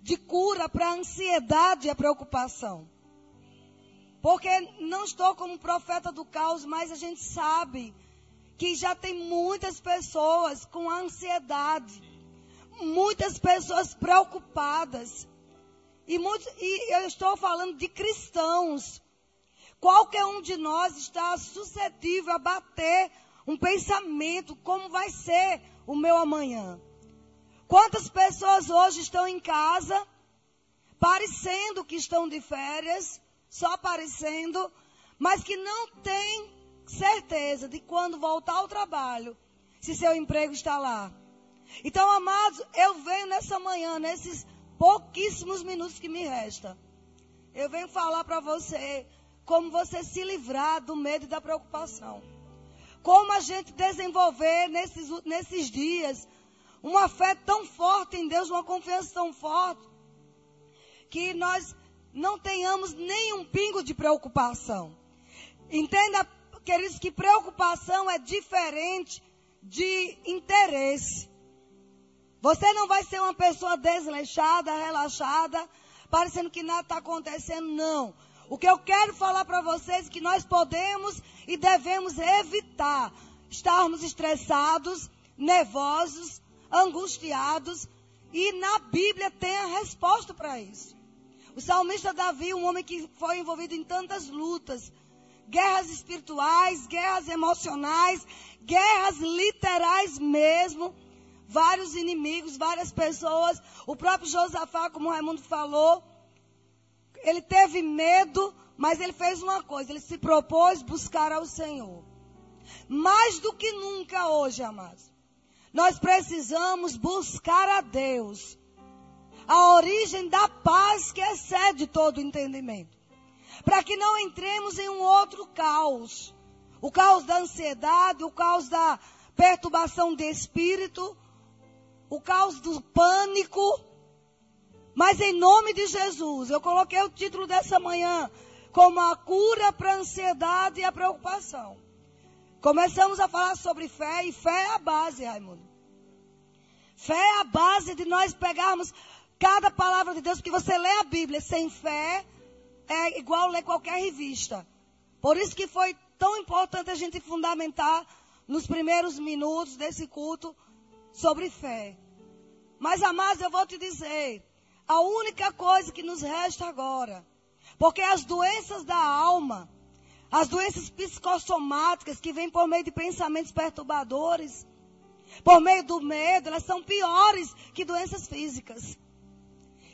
S2: de cura para a ansiedade e a preocupação. Porque não estou como profeta do caos, mas a gente sabe que já tem muitas pessoas com ansiedade, muitas pessoas preocupadas. E, e eu estou falando de cristãos. Qualquer um de nós está suscetível a bater um pensamento: como vai ser o meu amanhã? Quantas pessoas hoje estão em casa, parecendo que estão de férias, só parecendo, mas que não têm certeza de quando voltar ao trabalho, se seu emprego está lá. Então, amados, eu venho nessa manhã, nesses pouquíssimos minutos que me resta, eu venho falar para você como você se livrar do medo e da preocupação. Como a gente desenvolver nesses, nesses dias uma fé tão forte em Deus, uma confiança tão forte, que nós não tenhamos nenhum pingo de preocupação. Entenda Queridos, que preocupação é diferente de interesse. Você não vai ser uma pessoa desleixada, relaxada, parecendo que nada está acontecendo, não. O que eu quero falar para vocês é que nós podemos e devemos evitar estarmos estressados, nervosos, angustiados. E na Bíblia tem a resposta para isso. O salmista Davi, um homem que foi envolvido em tantas lutas, guerras espirituais, guerras emocionais, guerras literais mesmo. Vários inimigos, várias pessoas. O próprio Josafá, como o Raimundo falou, ele teve medo, mas ele fez uma coisa: ele se propôs buscar ao Senhor. Mais do que nunca hoje, amados, nós precisamos buscar a Deus, a origem da paz que excede todo entendimento para que não entremos em um outro caos. O caos da ansiedade, o caos da perturbação de espírito, o caos do pânico. Mas em nome de Jesus, eu coloquei o título dessa manhã como a cura para a ansiedade e a preocupação. Começamos a falar sobre fé e fé é a base, Raimundo. Fé é a base de nós pegarmos cada palavra de Deus, porque você lê a Bíblia sem fé, é igual ler qualquer revista. Por isso que foi tão importante a gente fundamentar nos primeiros minutos desse culto sobre fé. Mas, amados, eu vou te dizer, a única coisa que nos resta agora, porque as doenças da alma, as doenças psicossomáticas que vêm por meio de pensamentos perturbadores, por meio do medo, elas são piores que doenças físicas.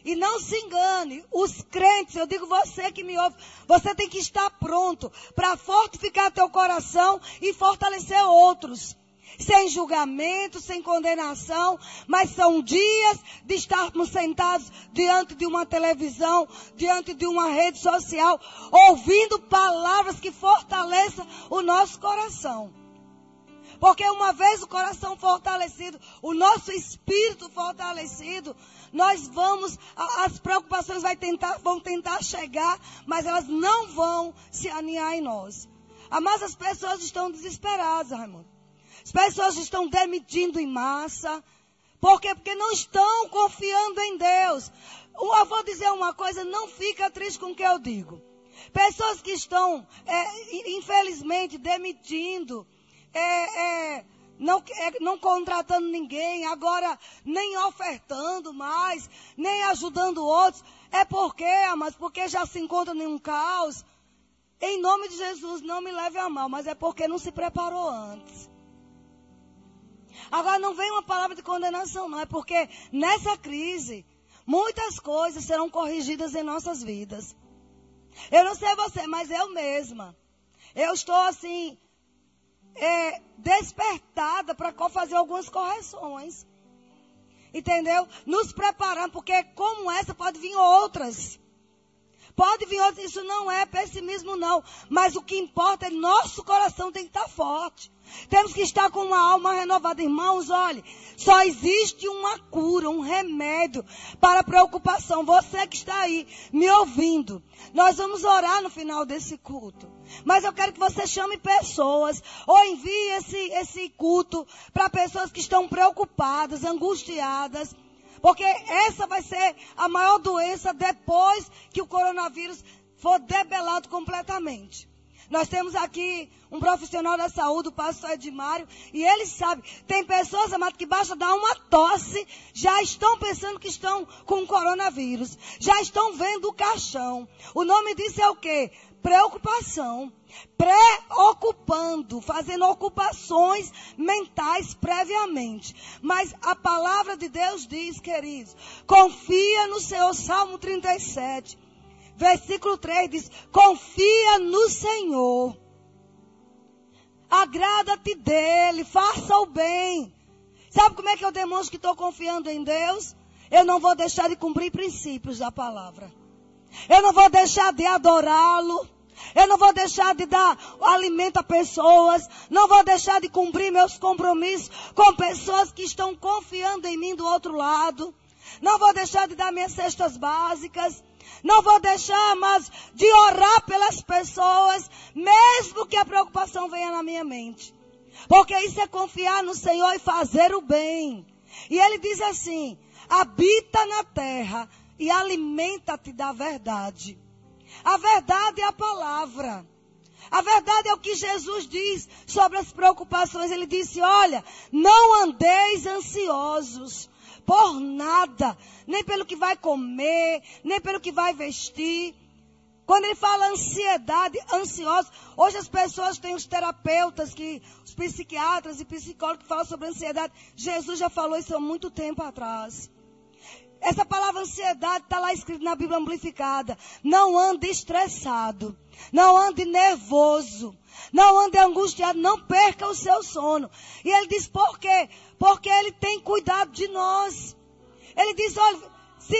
S2: E não se engane, os crentes, eu digo você que me ouve, você tem que estar pronto para fortificar teu coração e fortalecer outros. Sem julgamento, sem condenação, mas são dias de estarmos sentados diante de uma televisão, diante de uma rede social, ouvindo palavras que fortaleçam o nosso coração. Porque uma vez o coração fortalecido, o nosso espírito fortalecido, nós vamos, as preocupações vai tentar, vão tentar chegar, mas elas não vão se aninhar em nós. Mas as pessoas estão desesperadas, Raimundo. As pessoas estão demitindo em massa. Por quê? Porque não estão confiando em Deus. Eu vou dizer uma coisa, não fica triste com o que eu digo. Pessoas que estão, é, infelizmente, demitindo, é, é, não, é, não contratando ninguém, agora nem ofertando mais, nem ajudando outros. É porque, mas porque já se encontra em um caos. Em nome de Jesus, não me leve a mal, mas é porque não se preparou antes. Agora não vem uma palavra de condenação, não, é porque nessa crise muitas coisas serão corrigidas em nossas vidas. Eu não sei você, mas eu mesma. Eu estou assim, é, despertada para fazer algumas correções. Entendeu? Nos preparando, porque como essa pode vir outras. Pode vir outras, isso não é pessimismo não. Mas o que importa é nosso coração tem que estar forte. Temos que estar com uma alma renovada. Irmãos, olhe, só existe uma cura, um remédio para a preocupação. Você que está aí me ouvindo, nós vamos orar no final desse culto. Mas eu quero que você chame pessoas ou envie esse, esse culto para pessoas que estão preocupadas, angustiadas. Porque essa vai ser a maior doença depois que o coronavírus for debelado completamente. Nós temos aqui um profissional da saúde, o pastor Edmário, e ele sabe, tem pessoas, amadas, que basta dar uma tosse, já estão pensando que estão com coronavírus, já estão vendo o caixão. O nome disso é o quê? Preocupação. Preocupando, fazendo ocupações mentais previamente. Mas a palavra de Deus diz, queridos, confia no Senhor, Salmo 37. Versículo 3 diz: Confia no Senhor. Agrada-te dele, faça o bem. Sabe como é que eu demonstro que estou confiando em Deus? Eu não vou deixar de cumprir princípios da palavra. Eu não vou deixar de adorá-lo. Eu não vou deixar de dar alimento a pessoas. Não vou deixar de cumprir meus compromissos com pessoas que estão confiando em mim do outro lado. Não vou deixar de dar minhas cestas básicas. Não vou deixar mais de orar pelas pessoas, mesmo que a preocupação venha na minha mente. Porque isso é confiar no Senhor e fazer o bem. E ele diz assim: habita na terra e alimenta-te da verdade. A verdade é a palavra. A verdade é o que Jesus diz sobre as preocupações. Ele disse: Olha, não andeis ansiosos por nada, nem pelo que vai comer, nem pelo que vai vestir. Quando ele fala ansiedade, ansioso, hoje as pessoas têm os terapeutas, que, os psiquiatras e psicólogos que falam sobre ansiedade. Jesus já falou isso há muito tempo atrás. Essa palavra ansiedade está lá escrita na Bíblia amplificada. Não ande estressado. Não ande nervoso. Não ande angustiado. Não perca o seu sono. E ele diz por quê? Porque ele tem cuidado de nós. Ele diz: olha, se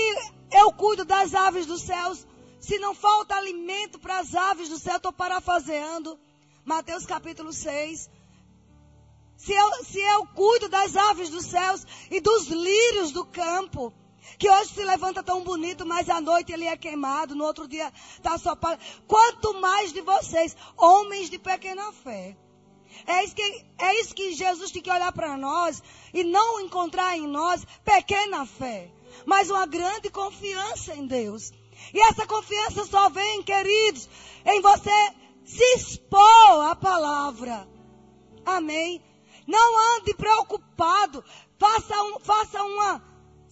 S2: eu cuido das aves dos céus, se não falta alimento para as aves do céu, estou parafraseando. Mateus capítulo 6. Se eu, se eu cuido das aves dos céus e dos lírios do campo, que hoje se levanta tão bonito, mas à noite ele é queimado, no outro dia está só para. Quanto mais de vocês, homens de pequena fé. É isso que, é isso que Jesus tem que olhar para nós e não encontrar em nós pequena fé, mas uma grande confiança em Deus. E essa confiança só vem, queridos, em você se expor à palavra. Amém? Não ande preocupado. Faça, um, faça uma,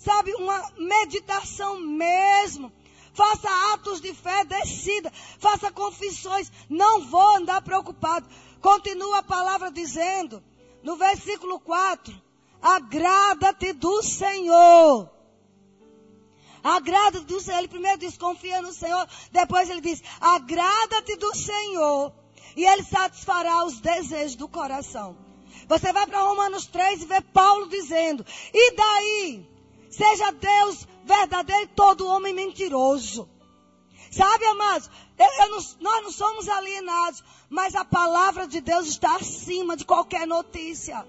S2: sabe, uma meditação mesmo. Faça atos de fé, decida. Faça confissões. Não vou andar preocupado. Continua a palavra dizendo, no versículo 4, agrada-te do Senhor. Agrada-te do Senhor. Ele primeiro diz, confia no Senhor. Depois ele diz, agrada-te do Senhor. E ele satisfará os desejos do coração. Você vai para Romanos 3 e vê Paulo dizendo, e daí? Seja Deus verdadeiro e todo homem mentiroso. Sabe, amados? Eu, eu não, nós não somos alienados, mas a palavra de Deus está acima de qualquer notícia.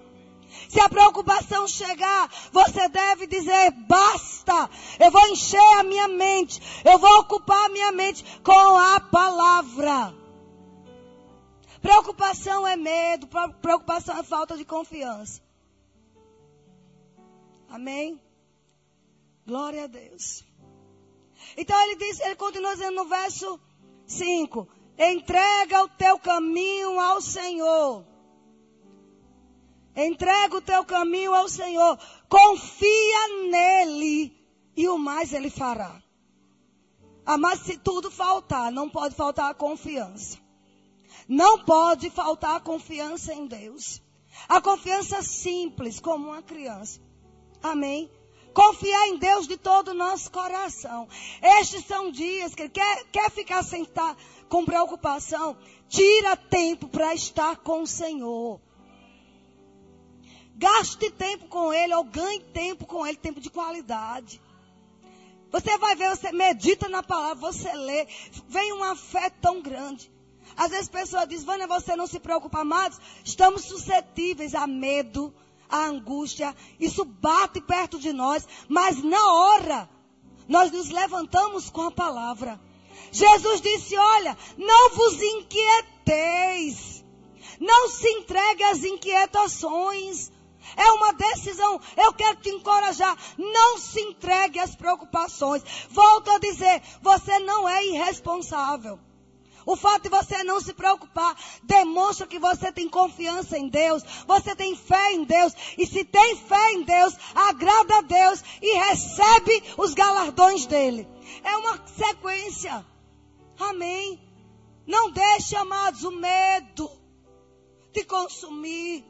S2: Se a preocupação chegar, você deve dizer: basta, eu vou encher a minha mente, eu vou ocupar a minha mente com a palavra. Preocupação é medo, preocupação é falta de confiança. Amém? Glória a Deus. Então ele diz, ele continua dizendo no verso 5: Entrega o teu caminho ao Senhor. Entrega o teu caminho ao Senhor. Confia nele e o mais ele fará. Ah, mas se tudo faltar, não pode faltar a confiança. Não pode faltar a confiança em Deus. A confiança simples, como uma criança. Amém? Confiar em Deus de todo o nosso coração. Estes são dias que quer, quer ficar sentado com preocupação. Tira tempo para estar com o Senhor. Gaste tempo com Ele ou ganhe tempo com Ele, tempo de qualidade. Você vai ver, você medita na palavra, você lê, vem uma fé tão grande. Às vezes a pessoa diz, Vânia, você não se preocupa, amados. Estamos suscetíveis a medo, a angústia. Isso bate perto de nós, mas na hora, nós nos levantamos com a palavra. Jesus disse, olha, não vos inquieteis. Não se entregue às inquietações. É uma decisão. Eu quero te encorajar. Não se entregue às preocupações. Volto a dizer, você não é irresponsável. O fato de você não se preocupar demonstra que você tem confiança em Deus, você tem fé em Deus. E se tem fé em Deus, agrada a Deus e recebe os galardões dele. É uma sequência. Amém. Não deixe, amados, o medo te consumir.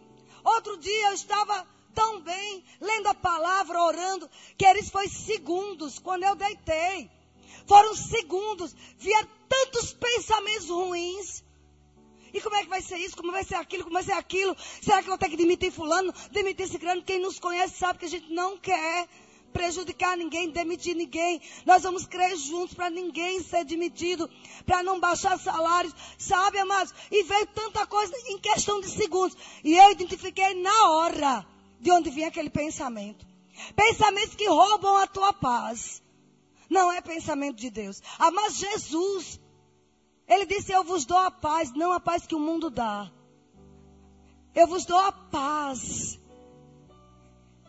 S2: Outro dia eu estava tão bem, lendo a palavra, orando, que eles foi segundos quando eu deitei. Foram segundos, vieram tantos pensamentos ruins. E como é que vai ser isso? Como vai ser aquilo? Como vai ser aquilo? Será que eu vou ter que demitir fulano? Demitir esse grande? Quem nos conhece sabe que a gente não quer prejudicar ninguém, demitir ninguém. Nós vamos crer juntos para ninguém ser demitido, para não baixar salários, sabe, amados? E veio tanta coisa em questão de segundos. E eu identifiquei na hora de onde vinha aquele pensamento. Pensamentos que roubam a tua paz. Não é pensamento de Deus. Ah, mas Jesus, ele disse: Eu vos dou a paz, não a paz que o mundo dá. Eu vos dou a paz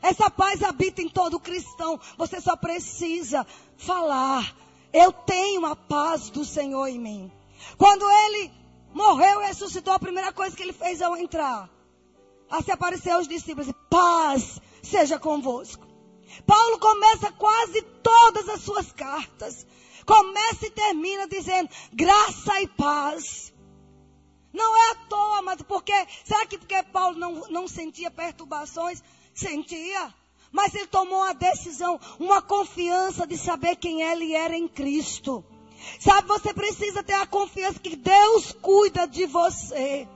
S2: essa paz habita em todo cristão. Você só precisa falar. Eu tenho a paz do Senhor em mim. Quando ele morreu e ressuscitou, a primeira coisa que ele fez ao entrar, a se aparecer aos discípulos, paz seja convosco. Paulo começa quase todas as suas cartas. Começa e termina dizendo graça e paz. Não é à toa, mas porque, será que porque Paulo não, não sentia perturbações? Sentia. Mas ele tomou uma decisão, uma confiança de saber quem ele era em Cristo. Sabe, você precisa ter a confiança que Deus cuida de você.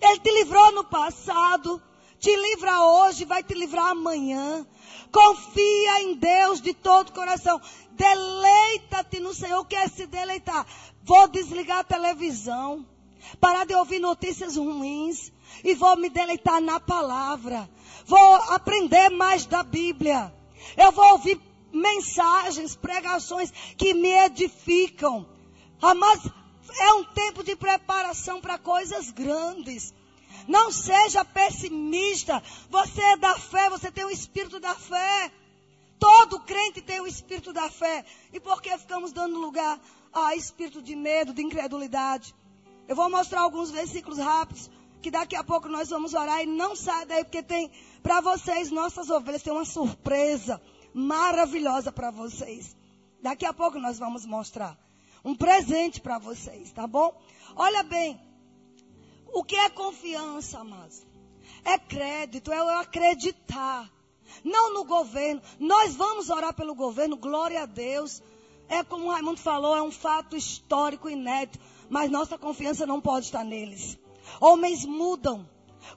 S2: Ele te livrou no passado, te livra hoje, vai te livrar amanhã. Confia em Deus de todo o coração. Deleita-te no Senhor. Quer se deleitar? Vou desligar a televisão. Parar de ouvir notícias ruins. E vou me deleitar na palavra vou aprender mais da Bíblia. Eu vou ouvir mensagens, pregações que me edificam. Mas é um tempo de preparação para coisas grandes. Não seja pessimista. Você é da fé, você tem o espírito da fé. Todo crente tem o espírito da fé. E por que ficamos dando lugar a espírito de medo, de incredulidade? Eu vou mostrar alguns versículos rápidos que daqui a pouco nós vamos orar e não sai daí porque tem para vocês, nossas ovelhas, tem uma surpresa maravilhosa para vocês. Daqui a pouco nós vamos mostrar um presente para vocês, tá bom? Olha bem, o que é confiança, amados? É crédito, é eu acreditar. Não no governo. Nós vamos orar pelo governo, glória a Deus. É como o Raimundo falou, é um fato histórico inédito. Mas nossa confiança não pode estar neles. Homens mudam,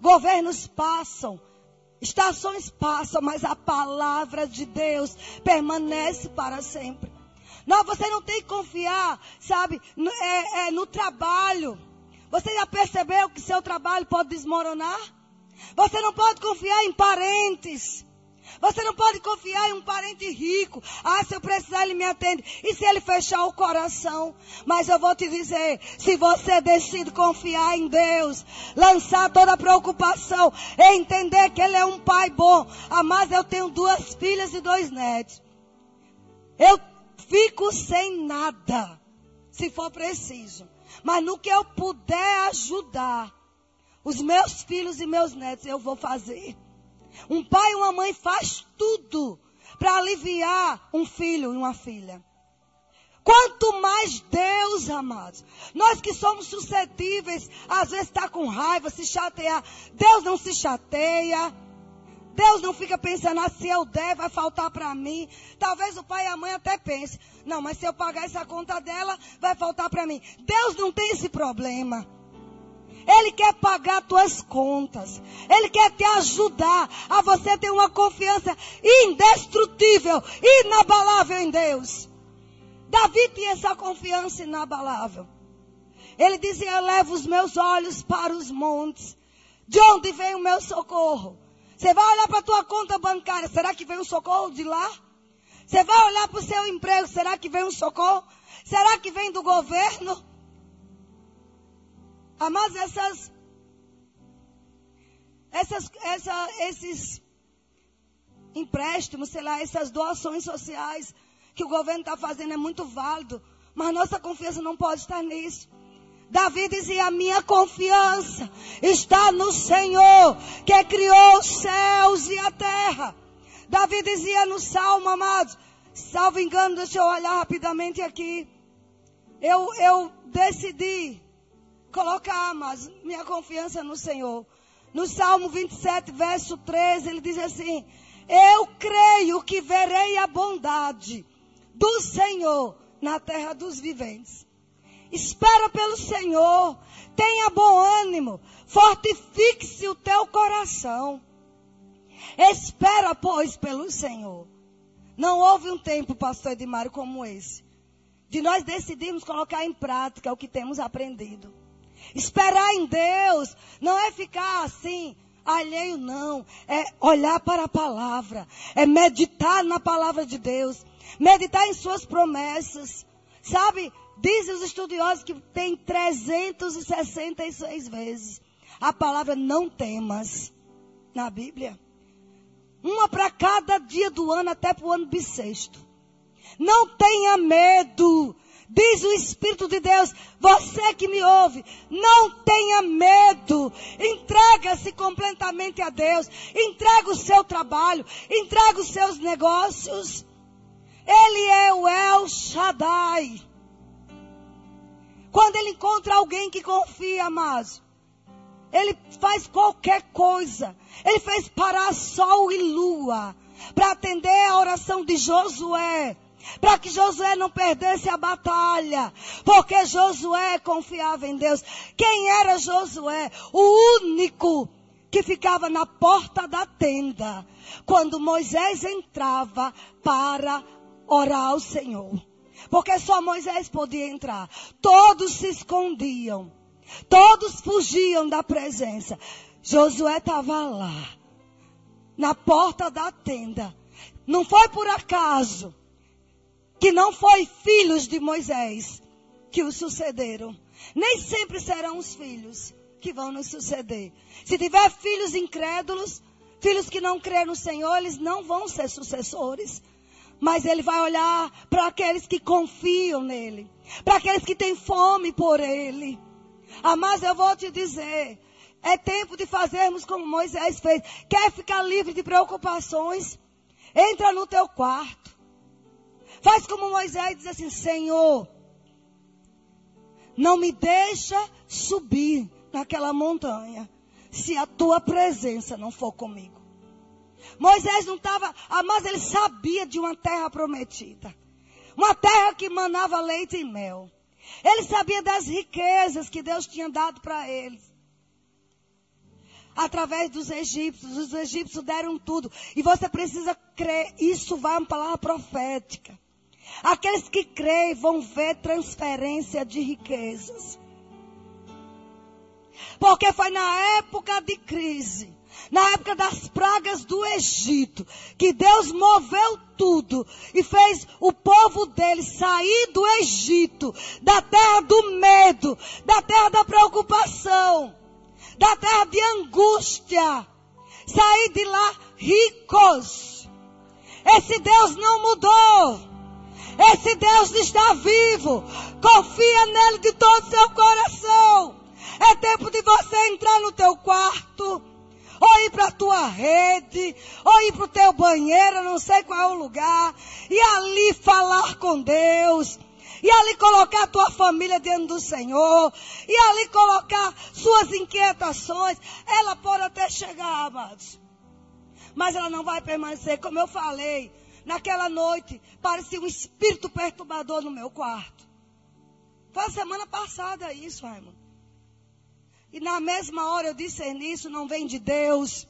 S2: governos passam, Estações passam, mas a palavra de Deus permanece para sempre. Não, você não tem que confiar, sabe, no, é, é, no trabalho. Você já percebeu que seu trabalho pode desmoronar? Você não pode confiar em parentes. Você não pode confiar em um parente rico. Ah, se eu precisar, ele me atende. E se ele fechar o coração? Mas eu vou te dizer: se você decide confiar em Deus, lançar toda a preocupação, entender que Ele é um pai bom. Ah, mas eu tenho duas filhas e dois netos. Eu fico sem nada, se for preciso. Mas no que eu puder ajudar, os meus filhos e meus netos, eu vou fazer. Um pai e uma mãe faz tudo para aliviar um filho e uma filha. Quanto mais Deus, amados. Nós que somos suscetíveis, às vezes está com raiva, se chatear. Deus não se chateia. Deus não fica pensando, ah, se eu der, vai faltar para mim. Talvez o pai e a mãe até pensem, não, mas se eu pagar essa conta dela, vai faltar para mim. Deus não tem esse problema. Ele quer pagar tuas contas. Ele quer te ajudar a você ter uma confiança indestrutível, inabalável em Deus. Davi tinha essa confiança inabalável. Ele dizia: Eu levo os meus olhos para os montes. De onde vem o meu socorro? Você vai olhar para a tua conta bancária, será que vem um socorro de lá? Você vai olhar para o seu emprego, será que vem um socorro? Será que vem do governo? Mas essas, essas, essa, esses empréstimos, sei lá, essas doações sociais que o governo está fazendo é muito válido, mas nossa confiança não pode estar nisso. Davi dizia: minha confiança está no Senhor, que criou os céus e a terra. Davi dizia no Salmo, amados, salvo engano, deixa eu olhar rapidamente aqui. Eu, eu decidi colocar, mas minha confiança no Senhor. No Salmo 27, verso 13, ele diz assim: Eu creio que verei a bondade do Senhor na terra dos viventes. Espera pelo Senhor, tenha bom ânimo, fortifique-se o teu coração. Espera, pois, pelo Senhor. Não houve um tempo, pastor Edmário, como esse, de nós decidirmos colocar em prática o que temos aprendido. Esperar em Deus não é ficar assim, alheio, não. É olhar para a palavra. É meditar na palavra de Deus. Meditar em suas promessas. Sabe? Dizem os estudiosos que tem 366 vezes a palavra não temas na Bíblia. Uma para cada dia do ano, até para o ano bissexto. Não tenha medo. Diz o Espírito de Deus, você que me ouve, não tenha medo. Entrega-se completamente a Deus. Entrega o seu trabalho, entrega os seus negócios. Ele é o El Shaddai. Quando ele encontra alguém que confia, amados, ele faz qualquer coisa. Ele fez parar sol e lua para atender a oração de Josué para que Josué não perdesse a batalha, porque Josué confiava em Deus. Quem era Josué? O único que ficava na porta da tenda quando Moisés entrava para orar ao Senhor. Porque só Moisés podia entrar. Todos se escondiam. Todos fugiam da presença. Josué estava lá, na porta da tenda. Não foi por acaso que não foi filhos de Moisés que o sucederam. Nem sempre serão os filhos que vão nos suceder. Se tiver filhos incrédulos, filhos que não creem no Senhor, eles não vão ser sucessores. Mas ele vai olhar para aqueles que confiam nele, para aqueles que têm fome por ele. Ah, mas eu vou te dizer, é tempo de fazermos como Moisés fez. Quer ficar livre de preocupações? Entra no teu quarto. Faz como Moisés diz assim: Senhor, não me deixa subir naquela montanha se a tua presença não for comigo. Moisés não estava, ah, mas ele sabia de uma terra prometida. Uma terra que manava leite e mel. Ele sabia das riquezas que Deus tinha dado para eles. Através dos egípcios. Os egípcios deram tudo. E você precisa crer. Isso vai uma palavra profética. Aqueles que creem vão ver transferência de riquezas. Porque foi na época de crise, na época das pragas do Egito, que Deus moveu tudo e fez o povo dele sair do Egito, da terra do medo, da terra da preocupação, da terra de angústia, sair de lá ricos. Esse Deus não mudou. Esse Deus está vivo. Confia nele de todo o seu coração. É tempo de você entrar no teu quarto, ou ir para a tua rede, ou ir para o teu banheiro, não sei qual é o lugar, e ali falar com Deus. E ali colocar a tua família diante do Senhor. E ali colocar suas inquietações. Ela pode até chegar, amados. Mas ela não vai permanecer. Como eu falei, naquela noite, parecia um espírito perturbador no meu quarto. Foi a semana passada isso, Raimundo. E na mesma hora eu discerni, isso não vem de Deus.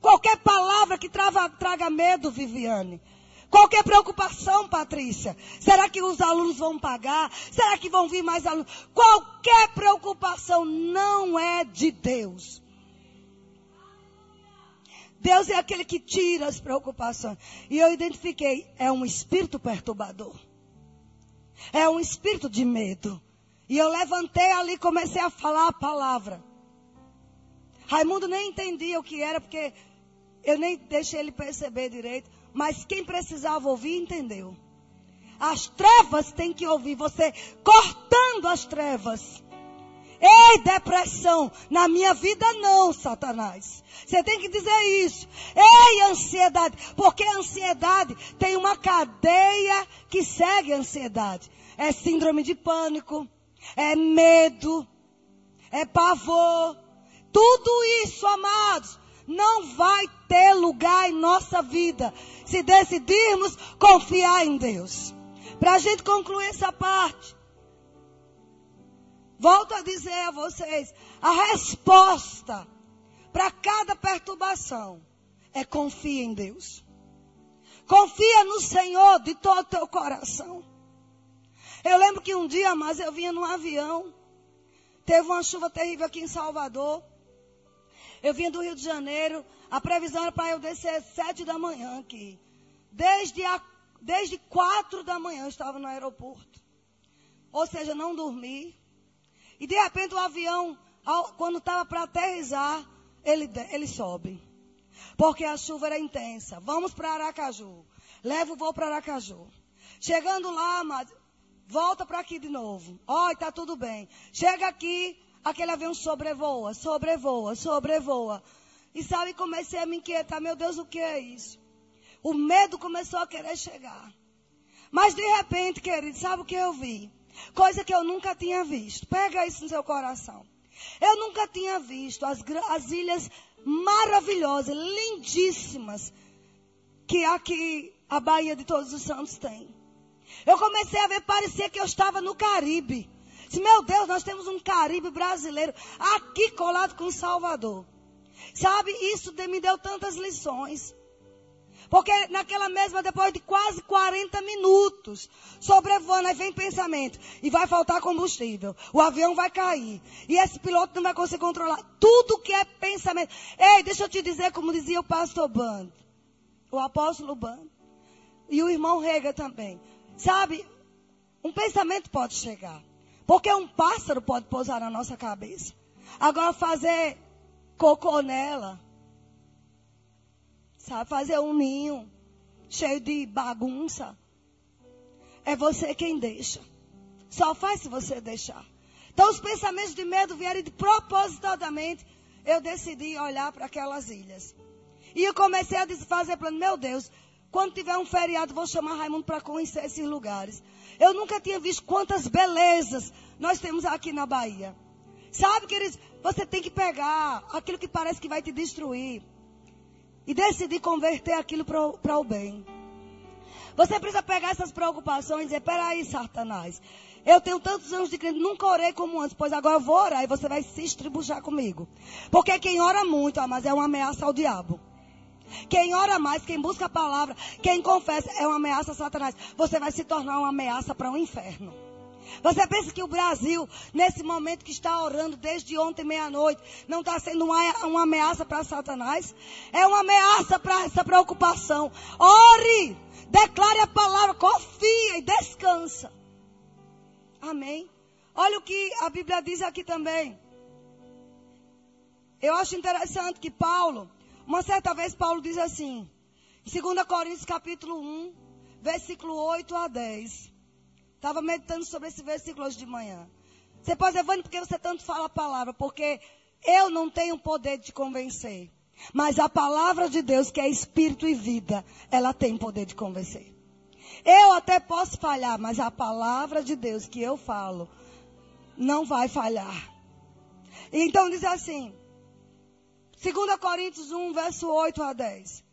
S2: Qualquer palavra que trava, traga medo, Viviane. Qualquer preocupação, Patrícia. Será que os alunos vão pagar? Será que vão vir mais alunos? Qualquer preocupação não é de Deus. Deus é aquele que tira as preocupações. E eu identifiquei, é um espírito perturbador. É um espírito de medo. E eu levantei ali e comecei a falar a palavra. Raimundo nem entendia o que era, porque eu nem deixei ele perceber direito. Mas quem precisava ouvir, entendeu. As trevas têm que ouvir. Você cortando as trevas. Ei, depressão, na minha vida não, Satanás. Você tem que dizer isso. Ei, ansiedade, porque a ansiedade tem uma cadeia que segue a ansiedade. É síndrome de pânico, é medo, é pavor, tudo isso, amados, não vai ter lugar em nossa vida se decidirmos confiar em Deus. Para a gente concluir essa parte, volto a dizer a vocês: a resposta para cada perturbação é confia em Deus. Confia no Senhor de todo o teu coração. Eu lembro que um dia, mas eu vinha num avião, teve uma chuva terrível aqui em Salvador. Eu vim do Rio de Janeiro, a previsão era para eu descer sete da manhã aqui. Desde, a, desde quatro da manhã eu estava no aeroporto. Ou seja, não dormi. E de repente o avião, quando estava para aterrizar, ele, ele sobe. Porque a chuva era intensa. Vamos para Aracaju. Leva o voo para Aracaju. Chegando lá, volta para aqui de novo. Olha, está tudo bem. Chega aqui, aquele avião sobrevoa, sobrevoa, sobrevoa. E sabe, comecei a me inquietar, meu Deus, o que é isso? O medo começou a querer chegar. Mas de repente, querido, sabe o que eu vi? Coisa que eu nunca tinha visto. Pega isso no seu coração. Eu nunca tinha visto as, as ilhas maravilhosas, lindíssimas, que aqui a Baía de Todos os Santos tem. Eu comecei a ver, parecia que eu estava no Caribe. Disse, meu Deus, nós temos um Caribe brasileiro aqui colado com Salvador. Sabe, isso me deu tantas lições. Porque naquela mesma, depois de quase 40 minutos, sobrevoando, aí vem pensamento. E vai faltar combustível. O avião vai cair. E esse piloto não vai conseguir controlar. Tudo que é pensamento. Ei, deixa eu te dizer, como dizia o pastor Bando. O apóstolo Bando. E o irmão Rega também. Sabe, um pensamento pode chegar. Porque um pássaro pode pousar na nossa cabeça. Agora fazer cocô nela. Sabe, fazer um ninho cheio de bagunça. É você quem deixa. Só faz se você deixar. Então os pensamentos de medo vieram de propositadamente. Eu decidi olhar para aquelas ilhas. E eu comecei a fazer plano, meu Deus, quando tiver um feriado, vou chamar Raimundo para conhecer esses lugares. Eu nunca tinha visto quantas belezas nós temos aqui na Bahia. Sabe, queridos, você tem que pegar aquilo que parece que vai te destruir e decidir converter aquilo para o bem. Você precisa pegar essas preocupações e dizer: peraí, Satanás, eu tenho tantos anos de crente, nunca orei como antes, pois agora eu vou orar e você vai se estribuchar comigo. Porque quem ora muito, ah, mas é uma ameaça ao diabo. Quem ora mais, quem busca a palavra, quem confessa, é uma ameaça a Satanás. Você vai se tornar uma ameaça para o um inferno. Você pensa que o Brasil, nesse momento que está orando desde ontem meia-noite, não está sendo uma, uma ameaça para Satanás? É uma ameaça para essa preocupação. Ore, declare a palavra, confia e descansa. Amém. Olha o que a Bíblia diz aqui também. Eu acho interessante que Paulo, uma certa vez Paulo diz assim, em 2 Coríntios capítulo 1, versículo 8 a 10. Estava meditando sobre esse versículo hoje de manhã. Você pode dizer, Vânia, por que você tanto fala a palavra? Porque eu não tenho poder de convencer. Mas a palavra de Deus, que é espírito e vida, ela tem poder de convencer. Eu até posso falhar, mas a palavra de Deus que eu falo não vai falhar. Então diz assim, 2 Coríntios 1, verso 8 a 10.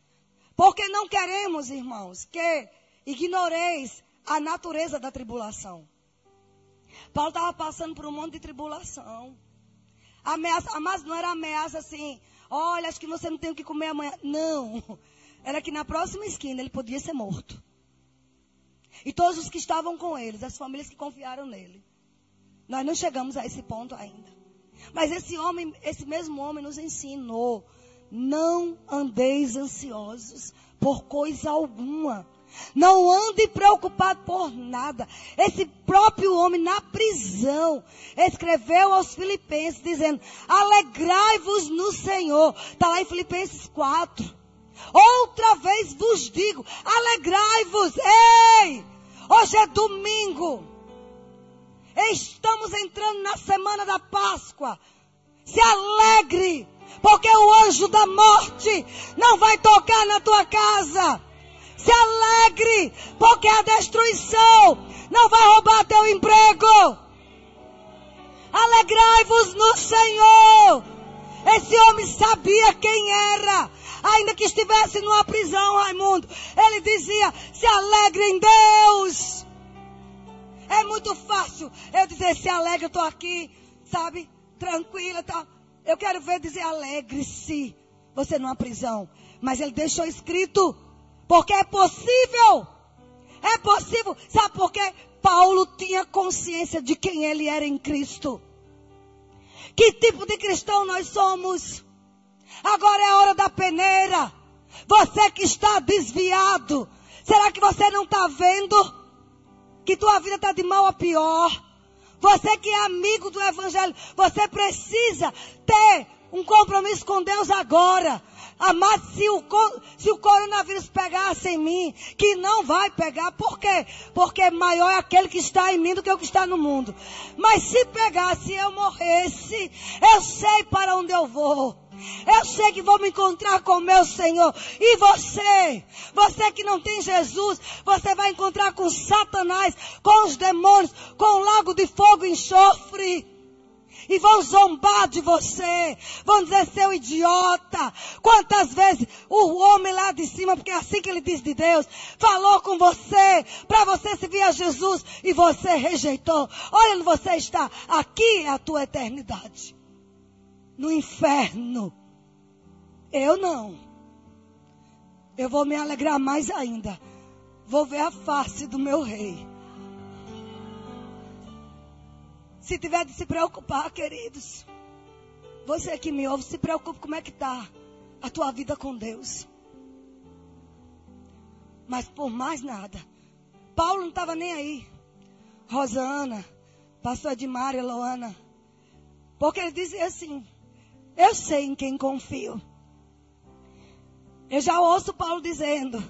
S2: Porque não queremos, irmãos, que ignoreis a natureza da tribulação. Paulo estava passando por um monte de tribulação. Ameaça, mas não era ameaça assim, olha, acho que você não tem o que comer amanhã. Não. Era que na próxima esquina ele podia ser morto. E todos os que estavam com eles, as famílias que confiaram nele. Nós não chegamos a esse ponto ainda. Mas esse homem, esse mesmo homem nos ensinou: não andeis ansiosos por coisa alguma. Não ande preocupado por nada. Esse próprio homem na prisão escreveu aos Filipenses dizendo: Alegrai-vos no Senhor. Está lá em Filipenses 4. Outra vez vos digo: alegrai-vos. Ei! Hoje é domingo. Estamos entrando na semana da Páscoa. Se alegre, porque o anjo da morte não vai tocar na tua casa. Se alegre, porque a destruição não vai roubar teu emprego. Alegrai-vos no Senhor. Esse homem sabia quem era. Ainda que estivesse numa prisão, Raimundo, ele dizia: se alegre em Deus. É muito fácil eu dizer: se alegre, eu estou aqui, sabe, tranquila, tá. Eu quero ver dizer alegre-se. Você numa prisão. Mas ele deixou escrito porque é possível. É possível. Sabe por quê? Paulo tinha consciência de quem ele era em Cristo. Que tipo de cristão nós somos? Agora é a hora da peneira. Você que está desviado. Será que você não está vendo que tua vida está de mal a pior? Você que é amigo do Evangelho, você precisa ter um compromisso com Deus agora. Amado, se o, se o coronavírus pegasse em mim, que não vai pegar, por quê? Porque maior é aquele que está em mim do que o que está no mundo. Mas se pegasse e eu morresse, eu sei para onde eu vou. Eu sei que vou me encontrar com o meu Senhor. E você, você que não tem Jesus, você vai encontrar com Satanás, com os demônios, com o lago de fogo e enxofre e vão zombar de você, vão dizer seu idiota. Quantas vezes o homem lá de cima, porque é assim que ele diz de Deus, falou com você para você se vir a Jesus e você rejeitou. Olha onde você está. Aqui é a tua eternidade. No inferno. Eu não. Eu vou me alegrar mais ainda. Vou ver a face do meu rei. Se tiver de se preocupar, queridos. Você que me ouve, se preocupe como é que está a tua vida com Deus. Mas por mais nada. Paulo não estava nem aí. Rosana, pastor Edmário, Loana. Porque ele dizia assim: Eu sei em quem confio. Eu já ouço Paulo dizendo: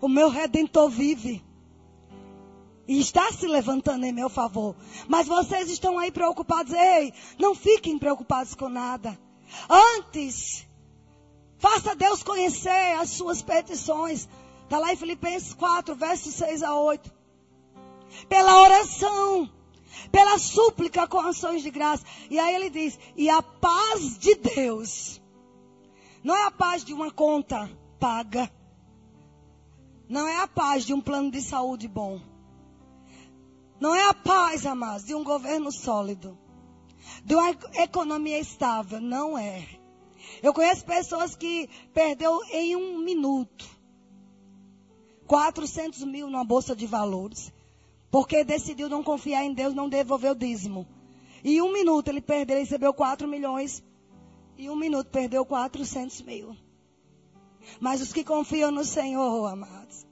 S2: O meu redentor vive. E está se levantando em meu favor. Mas vocês estão aí preocupados. Ei, não fiquem preocupados com nada. Antes, faça Deus conhecer as suas petições. Está lá em Filipenses 4, versos 6 a 8. Pela oração, pela súplica com ações de graça. E aí ele diz: e a paz de Deus. Não é a paz de uma conta paga. Não é a paz de um plano de saúde bom. Não é a paz, amados, de um governo sólido, de uma economia estável. Não é. Eu conheço pessoas que perdeu em um minuto 400 mil na bolsa de valores, porque decidiu não confiar em Deus, não devolver o dízimo. E um minuto ele perdeu, ele recebeu 4 milhões. E um minuto perdeu 400 mil. Mas os que confiam no Senhor, amados,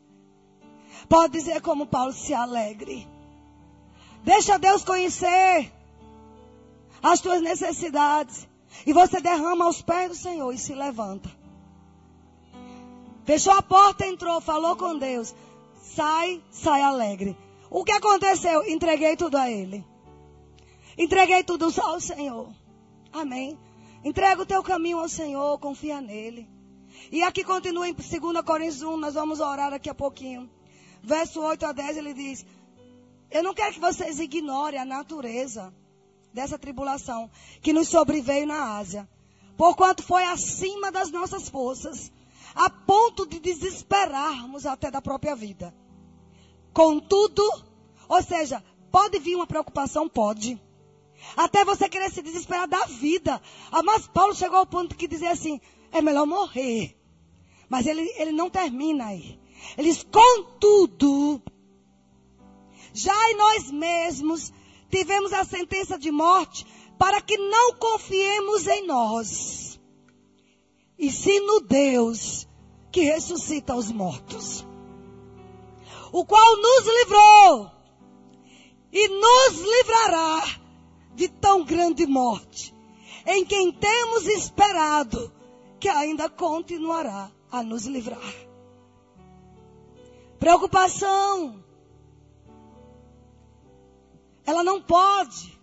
S2: pode dizer como Paulo se alegre. Deixa Deus conhecer as tuas necessidades. E você derrama aos pés do Senhor e se levanta. Fechou a porta, entrou, falou com Deus. Sai, sai alegre. O que aconteceu? Entreguei tudo a Ele. Entreguei tudo ao Senhor. Amém. Entrega o teu caminho ao Senhor, confia nele. E aqui continua em 2 Coríntios 1, nós vamos orar daqui a pouquinho. verso 8 a 10, ele diz: Eu não quero que vocês ignorem a natureza dessa tribulação que nos sobreveio na Ásia, porquanto foi acima das nossas forças, a ponto de desesperarmos até da própria vida. Contudo, ou seja, pode vir uma preocupação? Pode. Até você querer se desesperar da vida. Ah, mas Paulo chegou ao ponto que dizia assim: é melhor morrer. Mas ele, ele não termina aí. Ele diz: contudo, já em nós mesmos tivemos a sentença de morte para que não confiemos em nós, e sim no Deus que ressuscita os mortos, o qual nos livrou e nos livrará de tão grande morte, em quem temos esperado que ainda continuará a nos livrar. Preocupação. Ela não pode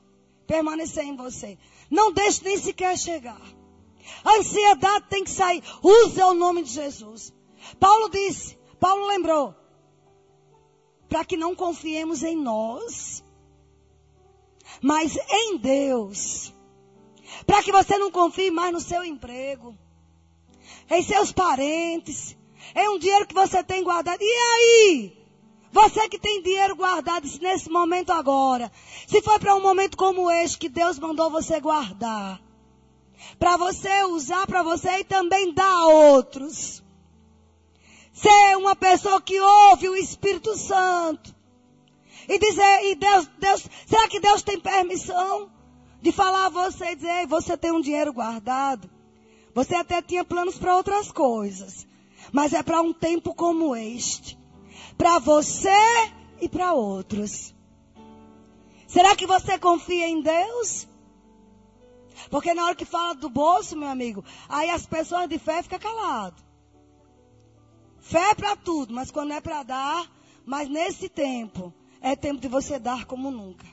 S2: permanecer em você. Não deixe nem sequer chegar. A ansiedade tem que sair. Use o nome de Jesus. Paulo disse, Paulo lembrou, para que não confiemos em nós, mas em Deus. Para que você não confie mais no seu emprego, em seus parentes, em um dinheiro que você tem guardado. E aí? Você que tem dinheiro guardado nesse momento agora, se foi para um momento como este que Deus mandou você guardar, para você usar para você e também dar a outros. Ser uma pessoa que ouve o Espírito Santo. E dizer, e Deus, Deus, será que Deus tem permissão de falar a você e dizer, você tem um dinheiro guardado? Você até tinha planos para outras coisas. Mas é para um tempo como este. Para você e para outros. Será que você confia em Deus? Porque na hora que fala do bolso, meu amigo, aí as pessoas de fé ficam caladas. Fé é para tudo, mas quando é para dar, mas nesse tempo, é tempo de você dar como nunca.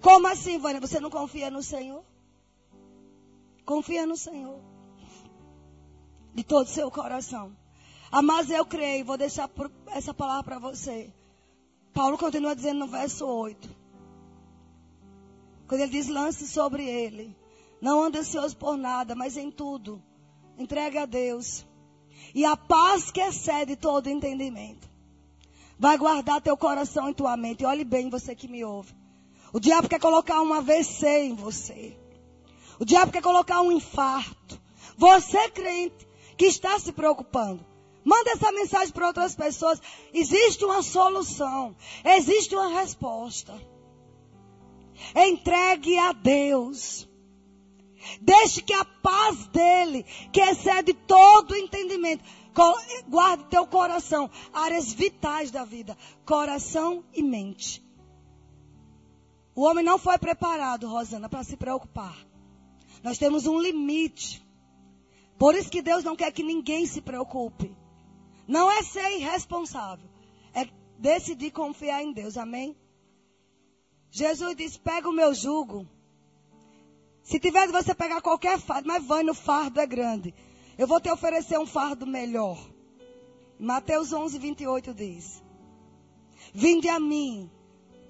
S2: Como assim, Vânia? Você não confia no Senhor? Confia no Senhor. De todo o seu coração. Ah, mas eu creio, vou deixar essa palavra para você. Paulo continua dizendo no verso 8. Quando ele diz, lance sobre ele. Não ande ansioso por nada, mas em tudo. Entregue a Deus. E a paz que excede todo entendimento. Vai guardar teu coração e tua mente. Olhe bem, você que me ouve. O diabo quer colocar um AVC em você. O diabo quer colocar um infarto. Você, crente, que está se preocupando. Manda essa mensagem para outras pessoas. Existe uma solução. Existe uma resposta. Entregue a Deus. Deixe que a paz dele, que excede todo entendimento, guarde teu coração, áreas vitais da vida, coração e mente. O homem não foi preparado, Rosana, para se preocupar. Nós temos um limite. Por isso que Deus não quer que ninguém se preocupe. Não é ser irresponsável, é decidir confiar em Deus. Amém? Jesus disse: pega o meu jugo. Se tiver de você pegar qualquer fardo, mas vai no fardo é grande. Eu vou te oferecer um fardo melhor. Mateus 11, 28 diz: Vinde a mim,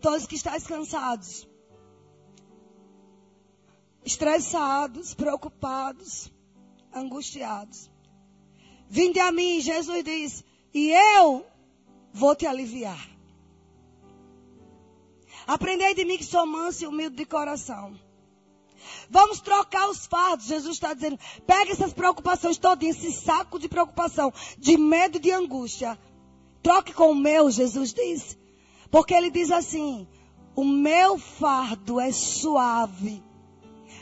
S2: todos que estáis cansados, estressados, preocupados, angustiados. Vinde a mim, Jesus diz, e eu vou te aliviar. Aprendei de mim que sou manso e humilde de coração Vamos trocar os fardos. Jesus está dizendo: pega essas preocupações todas, esse saco de preocupação, de medo e de angústia. Troque com o meu, Jesus diz. Porque ele diz assim: o meu fardo é suave,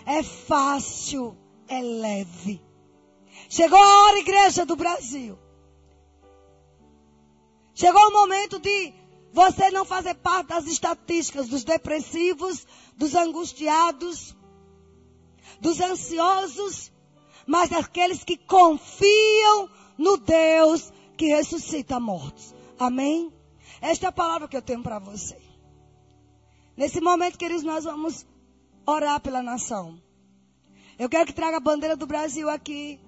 S2: é fácil, é leve. Chegou a hora, igreja do Brasil. Chegou o momento de você não fazer parte das estatísticas dos depressivos, dos angustiados, dos ansiosos, mas daqueles que confiam no Deus que ressuscita mortos. Amém? Esta é a palavra que eu tenho para você. Nesse momento, queridos, nós vamos orar pela nação. Eu quero que traga a bandeira do Brasil aqui.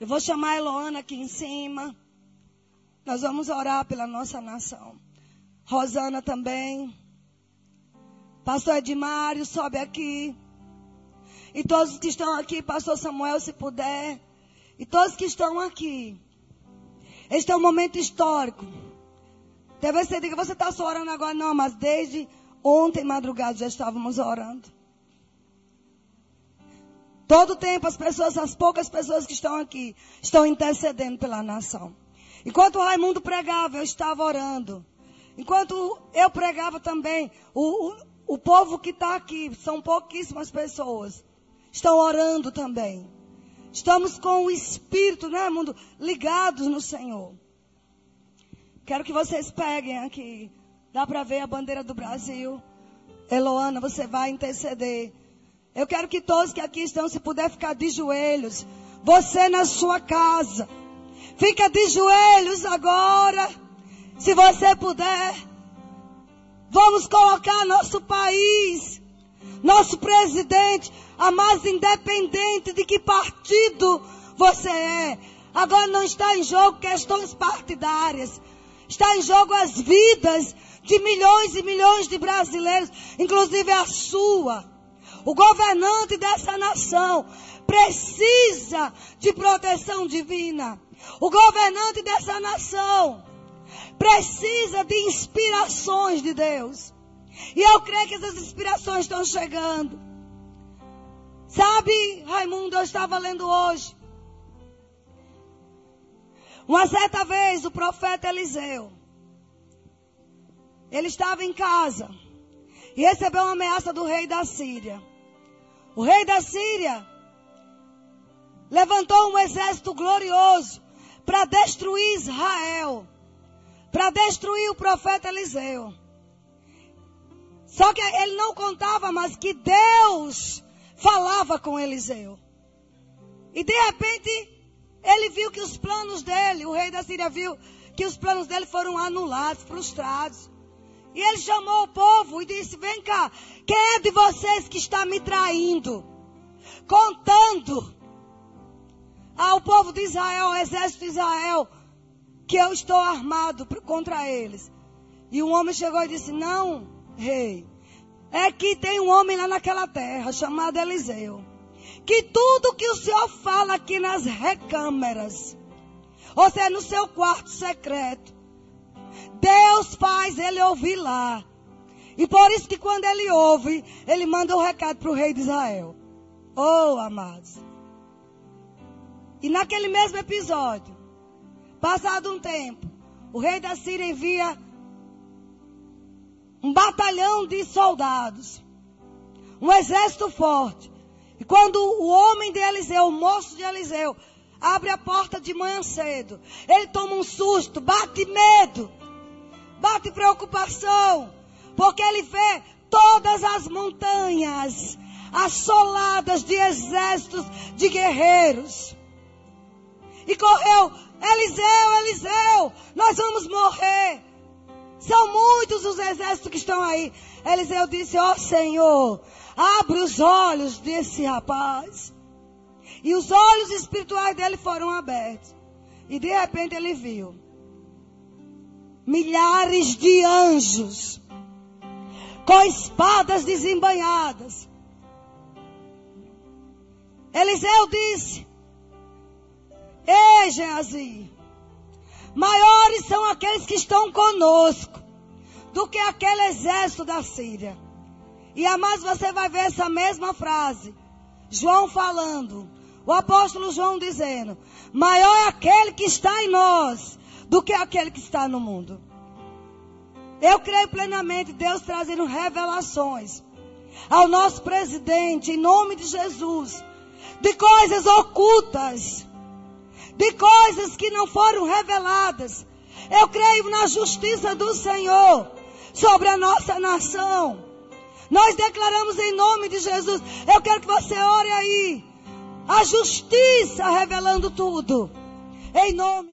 S2: Eu vou chamar a Eloana aqui em cima. Nós vamos orar pela nossa nação. Rosana também. Pastor Edmário, sobe aqui. E todos que estão aqui, Pastor Samuel, se puder. E todos que estão aqui. Este é um momento histórico. Talvez você diga, você está só orando agora? Não, mas desde ontem, madrugada, já estávamos orando. Todo tempo as pessoas, as poucas pessoas que estão aqui, estão intercedendo pela nação. Enquanto o Raimundo pregava, eu estava orando. Enquanto eu pregava também, o, o, o povo que está aqui, são pouquíssimas pessoas, estão orando também. Estamos com o Espírito, né, mundo, ligados no Senhor. Quero que vocês peguem aqui. Dá para ver a bandeira do Brasil. Eloana, você vai interceder. Eu quero que todos que aqui estão, se puder ficar de joelhos. Você na sua casa. Fica de joelhos agora. Se você puder. Vamos colocar nosso país, nosso presidente, a mais independente de que partido você é. Agora não está em jogo questões partidárias. Está em jogo as vidas de milhões e milhões de brasileiros, inclusive a sua. O governante dessa nação precisa de proteção divina. O governante dessa nação precisa de inspirações de Deus. E eu creio que essas inspirações estão chegando. Sabe, Raimundo, eu estava lendo hoje. Uma certa vez o profeta Eliseu, ele estava em casa e recebeu uma ameaça do rei da Síria. O rei da Síria levantou um exército glorioso para destruir Israel, para destruir o profeta Eliseu. Só que ele não contava mais que Deus falava com Eliseu. E de repente, ele viu que os planos dele, o rei da Síria viu que os planos dele foram anulados, frustrados. E ele chamou o povo e disse: Vem cá, quem é de vocês que está me traindo? Contando ao povo de Israel, ao exército de Israel, que eu estou armado contra eles. E um homem chegou e disse: Não, rei, é que tem um homem lá naquela terra chamado Eliseu. Que tudo que o Senhor fala aqui nas recâmeras, ou seja, no seu quarto secreto, Deus faz ele ouvir lá. E por isso que quando ele ouve, ele manda um recado para o rei de Israel. Oh, amados. E naquele mesmo episódio, passado um tempo, o rei da Síria envia um batalhão de soldados, um exército forte. E quando o homem de Eliseu, o moço de Eliseu, abre a porta de manhã cedo, ele toma um susto, bate medo, bate preocupação, porque ele vê todas as montanhas assoladas de exércitos de guerreiros. E correu, Eliseu, Eliseu, nós vamos morrer. São muitos os exércitos que estão aí. Eliseu disse: Ó oh, Senhor, abre os olhos desse rapaz. E os olhos espirituais dele foram abertos. E de repente ele viu milhares de anjos com espadas desembanhadas. Eliseu disse: Ei, Geazi, Maiores são aqueles que estão conosco do que aquele exército da Síria. E a mais você vai ver essa mesma frase. João falando. O apóstolo João dizendo: Maior é aquele que está em nós do que aquele que está no mundo. Eu creio plenamente Deus trazendo revelações ao nosso presidente, em nome de Jesus, de coisas ocultas de coisas que não foram reveladas. Eu creio na justiça do Senhor sobre a nossa nação. Nós declaramos em nome de Jesus. Eu quero que você ore aí. A justiça revelando tudo. Em nome